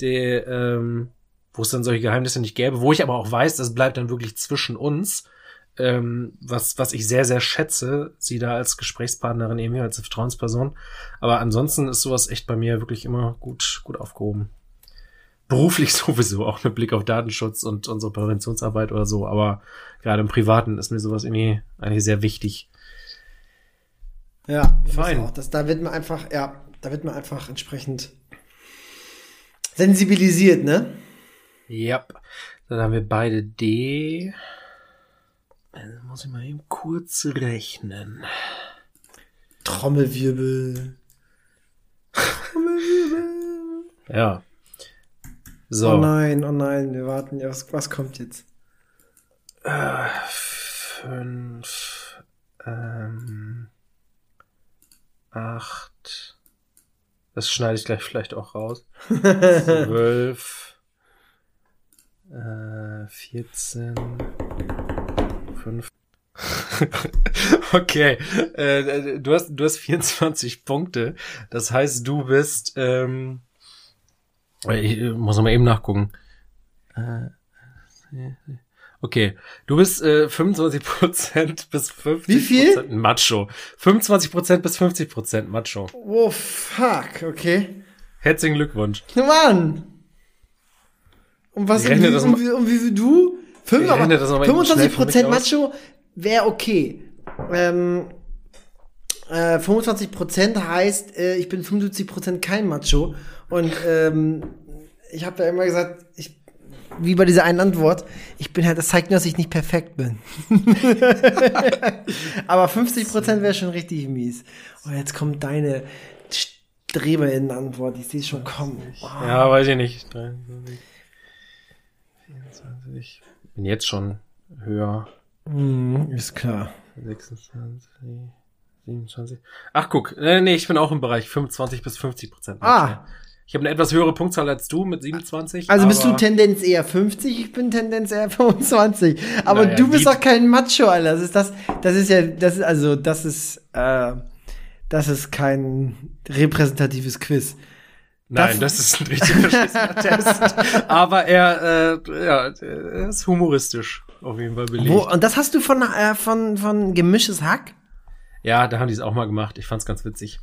der, ähm, wo es dann solche Geheimnisse nicht gäbe, wo ich aber auch weiß, das bleibt dann wirklich zwischen uns, ähm, was, was ich sehr, sehr schätze, sie da als Gesprächspartnerin eben als Vertrauensperson. Aber ansonsten ist sowas echt bei mir wirklich immer gut, gut aufgehoben. Beruflich *laughs* sowieso, auch mit Blick auf Datenschutz und unsere Präventionsarbeit oder so, aber gerade im Privaten ist mir sowas irgendwie eigentlich sehr wichtig. Ja, ich Fein. weiß Auch, das, da wird man einfach, ja, da wird man einfach entsprechend sensibilisiert, ne? Ja. Dann haben wir beide D. Also muss ich mal eben kurz rechnen. Trommelwirbel. Trommelwirbel. Ja. So. Oh nein, oh nein, wir warten. Was, was kommt jetzt? Äh, fünf, ähm, acht. Das schneide ich gleich vielleicht auch raus. *laughs* Zwölf, äh, vierzehn, fünf. *laughs* okay, äh, du hast du hast 24 Punkte. Das heißt, du bist. Ähm, ich muss mal eben nachgucken. Äh, Okay, du bist äh, 25% bis 50% Wie viel? Macho. 25% bis 50% Macho. Oh, fuck, okay. Herzlichen Glückwunsch. Mann! Und was, um, wie, das um, wie, um wie viel du? Fünf, Ich aber rechne das noch mal eben schnell für mich 25% aus. Macho wäre okay. Ähm, äh, 25% heißt, äh, ich bin 75% kein Macho. Und ähm, ich habe da immer gesagt, ich, wie bei dieser einen Antwort, ich bin halt, das zeigt nur, dass ich nicht perfekt bin. *laughs* Aber 50% wäre schon richtig mies. Und jetzt kommt deine Streberinnen-Antwort. Ich sehe schon kommen. Wow. Ja, weiß ich nicht. 23, 24. Bin jetzt schon höher. Mhm, ist klar. 26, 27. Ach, guck. Äh, nee, ich bin auch im Bereich 25 bis 50 Prozent. Ah. Ich habe eine etwas höhere Punktzahl als du mit 27. Also bist du Tendenz eher 50, ich bin Tendenz eher 25. Aber Naja, du bist doch kein Macho, Alter. Das ist das, das ist ja, das ist, also, das ist, äh, das ist kein repräsentatives Quiz. Nein, Das- das ist ein richtig verschissener *laughs* Test. Aber er, äh, ja, er ist humoristisch auf jeden Fall belegt. Wo, und das hast du von, äh, von, von gemischtes Hack? Ja, da haben die es auch mal gemacht. Ich fand's ganz witzig.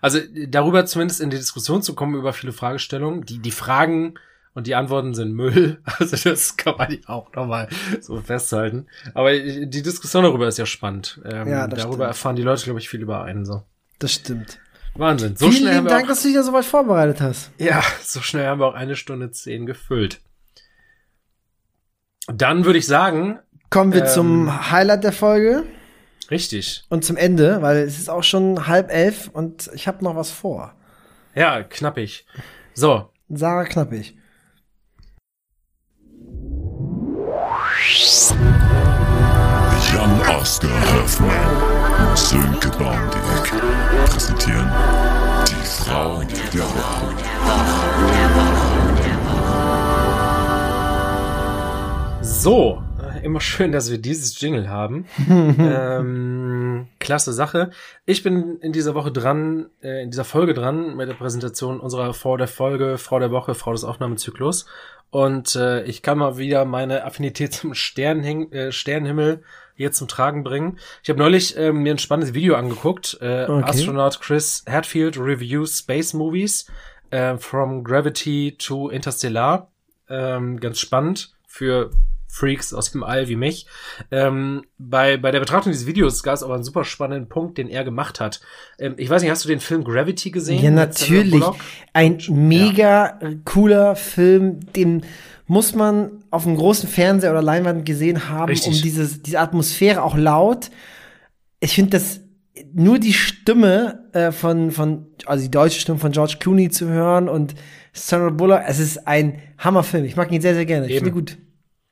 Also darüber zumindest in die Diskussion zu kommen über viele Fragestellungen. Die, die Fragen und die Antworten sind Müll. *laughs* Also das kann man auch nochmal so festhalten. Aber die Diskussion darüber ist ja spannend. Ähm, Ja, das darüber stimmt. erfahren die Leute, glaube ich, viel über einen so. Das stimmt. Wahnsinn. So Vielen schnell lieben Dank, auch, dass du dich da so weit vorbereitet hast. Ja, so schnell haben wir auch eine Stunde zehn gefüllt. Dann würde ich sagen, Kommen wir Ähm. zum Highlight der Folge richtig. und zum Ende, weil es ist auch schon halb elf und ich habe noch was vor. Ja, knappig. So, Sarah Knappig. Jan Oscar Hoffmann und Sönke Baumdick präsentieren die Frau der Woche. So, äh, immer schön, dass wir dieses Jingle haben. *laughs* ähm, klasse Sache. Ich bin in dieser Woche dran, äh, in dieser Folge dran mit der Präsentation unserer Frau der Folge, Frau der Woche, Frau des Aufnahmezyklus. Und äh, ich kann mal wieder meine Affinität zum Sternhing äh, Sternenhimmel hier zum Tragen bringen. Ich habe neulich äh, mir ein spannendes Video angeguckt. Äh, Okay. Astronaut Chris Hadfield Reviews Space Movies äh, From Gravity to Interstellar. Ähm, ganz spannend für Freaks aus dem All wie mich. Ähm, bei, bei der Betrachtung dieses Videos gab es aber einen super spannenden Punkt, den er gemacht hat. Ähm, ich weiß nicht, hast du den Film Gravity gesehen? Ja, natürlich. Ein mega cooler Film, den muss man auf einem großen Fernseher oder Leinwand gesehen haben, Richtig. um dieses, diese Atmosphäre auch laut. Ich finde das nur die Stimme äh, von, von, also die deutsche Stimme von George Clooney zu hören und Sandra Bullock, es ist ein Hammerfilm. Ich mag ihn sehr, sehr gerne. Ich Eben. finde ihn gut.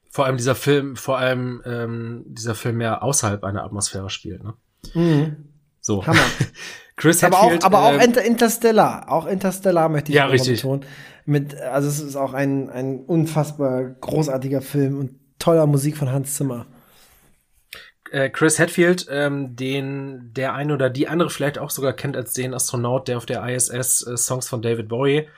Vor allem dieser Film, vor allem ähm, dieser Film mehr außerhalb einer Atmosphäre spielt. Ne? So. Hammer. *laughs* Chris Aber auch, Hadfield, aber auch äh, Inter Interstellar. Auch Interstellar möchte ich Ja, richtig. betonen. Mit, also es ist auch ein, ein unfassbar großartiger Film und toller Musik von Hans Zimmer. äh, Chris Hadfield, ähm, den der eine oder die andere vielleicht auch sogar kennt als den Astronaut, der auf der ISS äh, Songs von David Bowie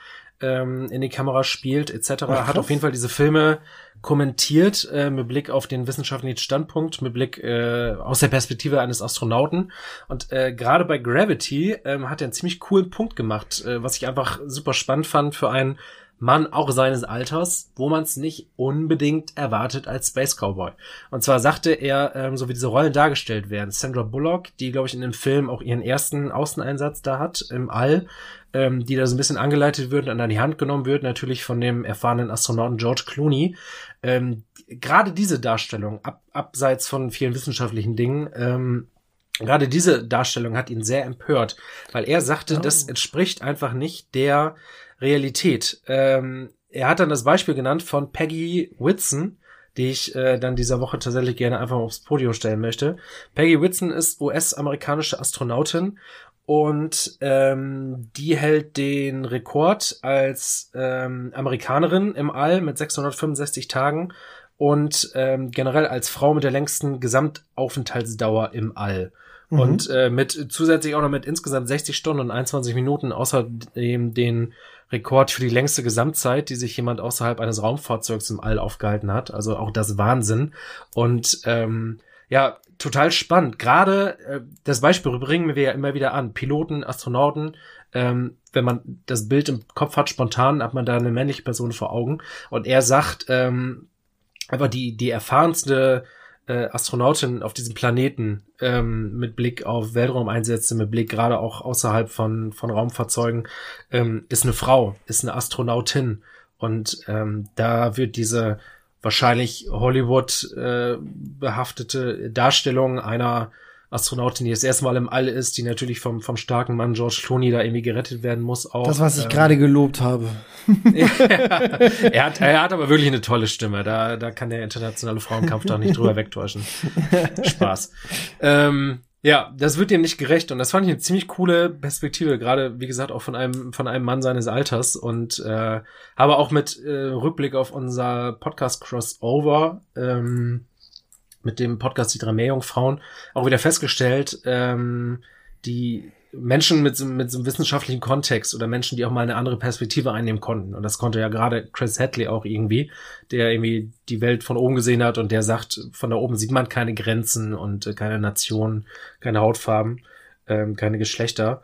ähm, in die Kamera spielt, etc. Ach, hat auf jeden Fall diese Filme kommentiert äh, mit Blick auf den wissenschaftlichen Standpunkt, mit Blick äh, aus der Perspektive eines Astronauten. Und äh, gerade bei Gravity ähm, hat er einen ziemlich coolen Punkt gemacht, äh, was ich einfach super spannend fand für einen Mann auch seines Alters, wo man es nicht unbedingt erwartet als Space Cowboy. Und zwar sagte er, ähm, so wie diese Rollen dargestellt werden, Sandra Bullock, die, glaube ich, in dem Film auch ihren ersten Außeneinsatz da hat, im All, ähm, die da so ein bisschen angeleitet wird und an die Hand genommen wird, natürlich von dem erfahrenen Astronauten George Clooney. Ähm, Gerade diese Darstellung, ab, abseits von vielen wissenschaftlichen Dingen, ähm, Gerade diese Darstellung hat ihn sehr empört, weil er sagte, Oh. das entspricht einfach nicht der Realität. Ähm, er hat dann das Beispiel genannt von Peggy Whitson, die ich äh, dann dieser Woche tatsächlich gerne einfach aufs Podium stellen möchte. Peggy Whitson ist US-amerikanische Astronautin und ähm, die hält den Rekord als ähm, Amerikanerin im All mit 665 Tagen und ähm, generell als Frau mit der längsten Gesamtaufenthaltsdauer im All. Mhm. Und äh, mit zusätzlich auch noch mit insgesamt 60 Stunden und 21 Minuten außerdem den Rekord für die längste Gesamtzeit, die sich jemand außerhalb eines Raumfahrzeugs im All aufgehalten hat. Also auch das Wahnsinn. Und ähm, ja, total spannend. Gerade äh, das Beispiel bringen wir ja immer wieder an. Piloten, Astronauten, ähm, wenn man das Bild im Kopf hat, spontan hat man da eine männliche Person vor Augen. Und er sagt, ähm, einfach die, die erfahrenste äh, Astronautin auf diesem Planeten ähm, mit Blick auf Weltraumeinsätze, mit Blick gerade auch außerhalb von, von Raumfahrzeugen, ähm, ist eine Frau, ist eine Astronautin. Und ähm, da wird diese wahrscheinlich Hollywood äh, behaftete Darstellung einer Astronautin, die das erste Mal im All ist, die natürlich vom, vom starken Mann George Clooney da irgendwie gerettet werden muss. Auch, Das, was ich ähm, gerade gelobt habe. *laughs* er, hat, er hat aber wirklich eine tolle Stimme. Da, da kann der internationale Frauenkampf doch nicht drüber wegtäuschen. Spaß. Ähm, ja, das wird ihm nicht gerecht und das fand ich eine ziemlich coole Perspektive, gerade wie gesagt auch von einem von einem Mann seines Alters und äh, habe auch mit äh, Rückblick auf unser Podcast Crossover ähm, mit dem Podcast Die drei Meerjungfrauen auch wieder festgestellt, ähm, die Menschen mit mit so einem wissenschaftlichen Kontext oder Menschen, die auch mal eine andere Perspektive einnehmen konnten. Und das konnte ja gerade Chris Hadley auch irgendwie, der irgendwie die Welt von oben gesehen hat und der sagt, von da oben sieht man keine Grenzen und äh, keine Nationen, keine Hautfarben, ähm, keine Geschlechter.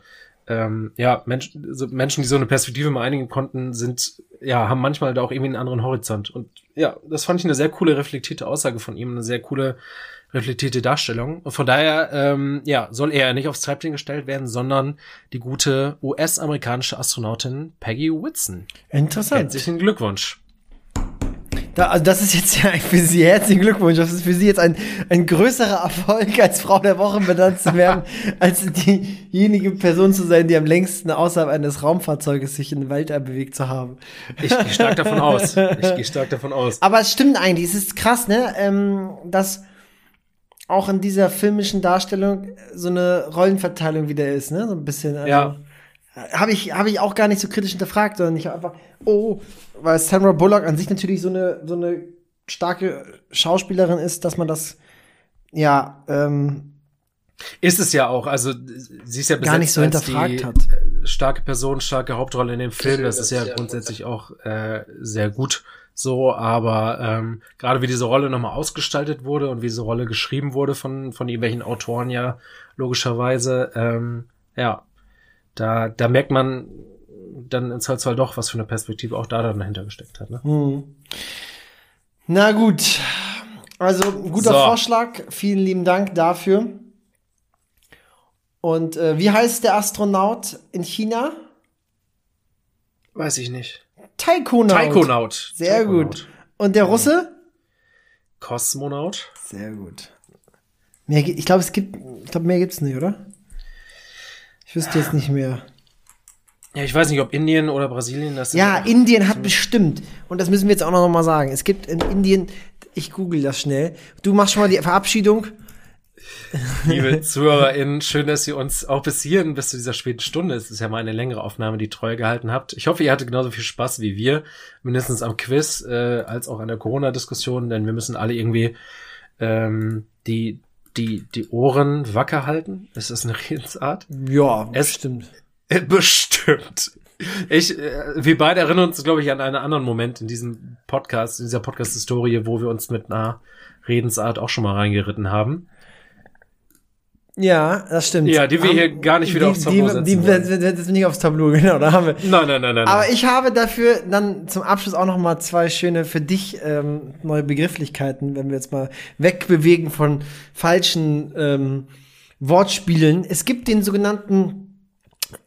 Ähm, ja, Menschen, so Menschen, die so eine Perspektive mal einigen konnten, sind, ja, haben manchmal da auch irgendwie einen anderen Horizont. Und ja, das fand ich eine sehr coole, reflektierte Aussage von ihm, eine sehr coole reflektierte Darstellung. Und von daher, ähm, ja, soll er nicht aufs Treibchen gestellt werden, sondern die gute US-amerikanische Astronautin Peggy Whitson. Interessant. Herzlichen Glückwunsch. Da, also das ist jetzt *laughs* ja für Sie herzlichen Glückwunsch. Das ist für Sie jetzt ein, ein größerer Erfolg, als Frau der Woche benannt zu werden, *laughs* als diejenige Person zu sein, die am längsten außerhalb eines Raumfahrzeuges sich in den Weltall bewegt zu haben. Ich gehe stark davon aus. Ich gehe stark davon aus. Aber es stimmt eigentlich. Es ist krass, ne, ähm, dass auch in dieser filmischen Darstellung so eine Rollenverteilung wieder ist, ne, so ein bisschen. Also, Ja. Habe ich, habe ich auch gar nicht so kritisch hinterfragt, sondern ich habe einfach, oh, weil Sandra Bullock an sich natürlich so eine, so eine starke Schauspielerin ist, dass man das, ja, ähm, Ist es ja auch. Also sie ist ja Gar nicht so hinterfragt die, hat. äh, Starke Person, starke Hauptrolle in dem Film. Das ist ja grundsätzlich auch äh, sehr gut so. Aber ähm, gerade wie diese Rolle nochmal ausgestaltet wurde und wie diese Rolle geschrieben wurde von von irgendwelchen Autoren ja logischerweise, ähm, ja, da da merkt man dann in Zweifelsfall doch, was für eine Perspektive auch da dann dahinter gesteckt hat. Ne? hm. na gut. Also, guter So. Vorschlag. Vielen lieben Dank dafür. Und äh, wie heißt der Astronaut in China? Weiß ich nicht. Taikonaut. Taikonaut. Sehr Taikonaut. gut. Und der Russe? Kosmonaut. Sehr gut. Mehr, ich glaube, es gibt, ich glaube, mehr gibt's nicht, oder? Ich wüsste jetzt nicht mehr. Ja, ich weiß nicht, ob Indien oder Brasilien das sind. Ja, Indien hat bestimmt. Und das müssen wir jetzt auch noch mal sagen. Es gibt in Indien, ich google das schnell. Du machst schon mal die Verabschiedung. *laughs* Liebe ZuhörerInnen, schön, dass ihr uns auch bis hierhin, bis zu dieser späten Stunde, es ist ja mal eine längere Aufnahme, die treu gehalten habt. Ich hoffe, ihr hattet genauso viel Spaß wie wir, mindestens am Quiz, äh, als auch an der Corona-Diskussion, denn wir müssen alle irgendwie ähm, die, die, die Ohren wacker halten. Ist das eine *laughs* Redensart? Ja, Es- stimmt. Äh, *laughs* Bestimmt. Ich, äh, wir beide erinnern uns, glaube ich, an einen anderen Moment in diesem Podcast, in dieser Podcast-Historie, wo wir uns mit einer Redensart auch schon mal reingeritten haben. Ja, das stimmt. Ja, die wir Haben- hier gar nicht wieder die, aufs Tableau setzen die, die, das nicht aufs Tableau, *laughs* genau, da haben wir. Nein, nein, nein, nein. Aber nein. ich habe dafür dann zum Abschluss auch noch mal zwei schöne für dich ähm, neue Begrifflichkeiten, wenn wir jetzt mal wegbewegen von falschen ähm, Wortspielen. Es gibt den sogenannten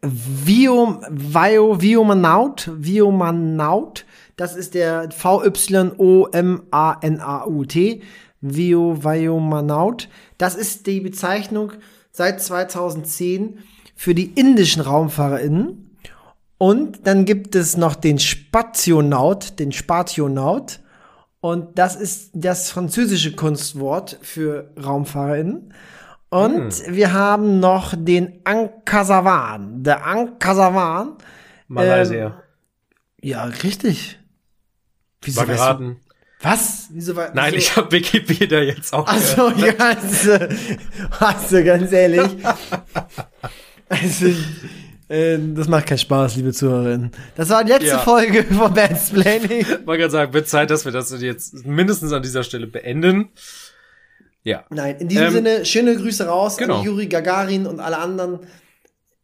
Viom, Vio, Viomanaut, Viomanaut. Das ist der V-Y-O-M-A-N-A-U-T. Vio, Viomanaut. Das ist die Bezeichnung seit 2010 für die indischen RaumfahrerInnen. Und dann gibt es noch den Spationaut, den Spationaut. Und das ist das französische Kunstwort für RaumfahrerInnen. Und wir haben noch den Ankasavan. Der Ankasavan. Malaysia. Ja, richtig. Wieso geraten. Was? Wieso war, Nein, wieso? ich habe Wikipedia jetzt auch. Also, ja, also, also, ganz ehrlich. Also, äh, das macht keinen Spaß, liebe Zuhörerinnen. Das war die letzte Ja. Folge von Mansplaining. Man kann sagen, wird Zeit, dass wir das jetzt mindestens an dieser Stelle beenden. Ja. Nein, in diesem Ähm, Sinne, schöne Grüße raus genau. an Juri Gagarin und alle anderen.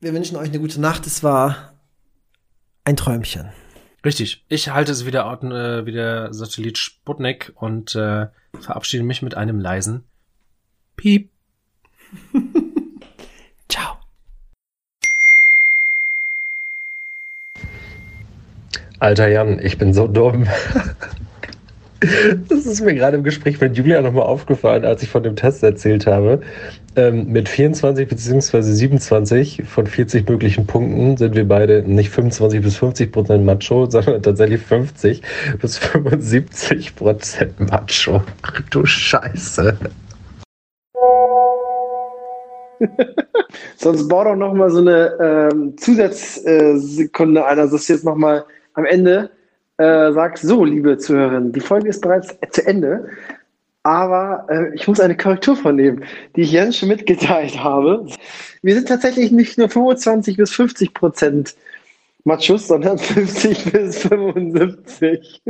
Wir wünschen euch eine gute Nacht. Es war ein Träumchen. Richtig. Ich halte es wieder äh, wie der Satellit Sputnik und äh, verabschiede mich mit einem leisen Piep. *laughs* Ciao. Alter Jan, ich bin so dumm. *laughs* Das ist mir gerade im Gespräch mit Julia nochmal aufgefallen, als ich von dem Test erzählt habe. Ähm, mit 24 bzw. 27 von 40 möglichen Punkten sind wir beide nicht 25 bis 50 Prozent Macho, sondern tatsächlich 50 bis 75 Prozent Macho. Ach du Scheiße. *laughs* Sonst bau doch noch mal so eine ähm, Zusatzsekunde ein, also dass du jetzt noch mal am Ende äh, sagst, so, liebe Zuhörerinnen, die Folge ist bereits zu Ende, aber äh, ich muss eine Korrektur vornehmen, die ich Jens schon mitgeteilt habe. Wir sind tatsächlich nicht nur 25 bis 50 Prozent Machos, sondern *laughs* 50 bis 75.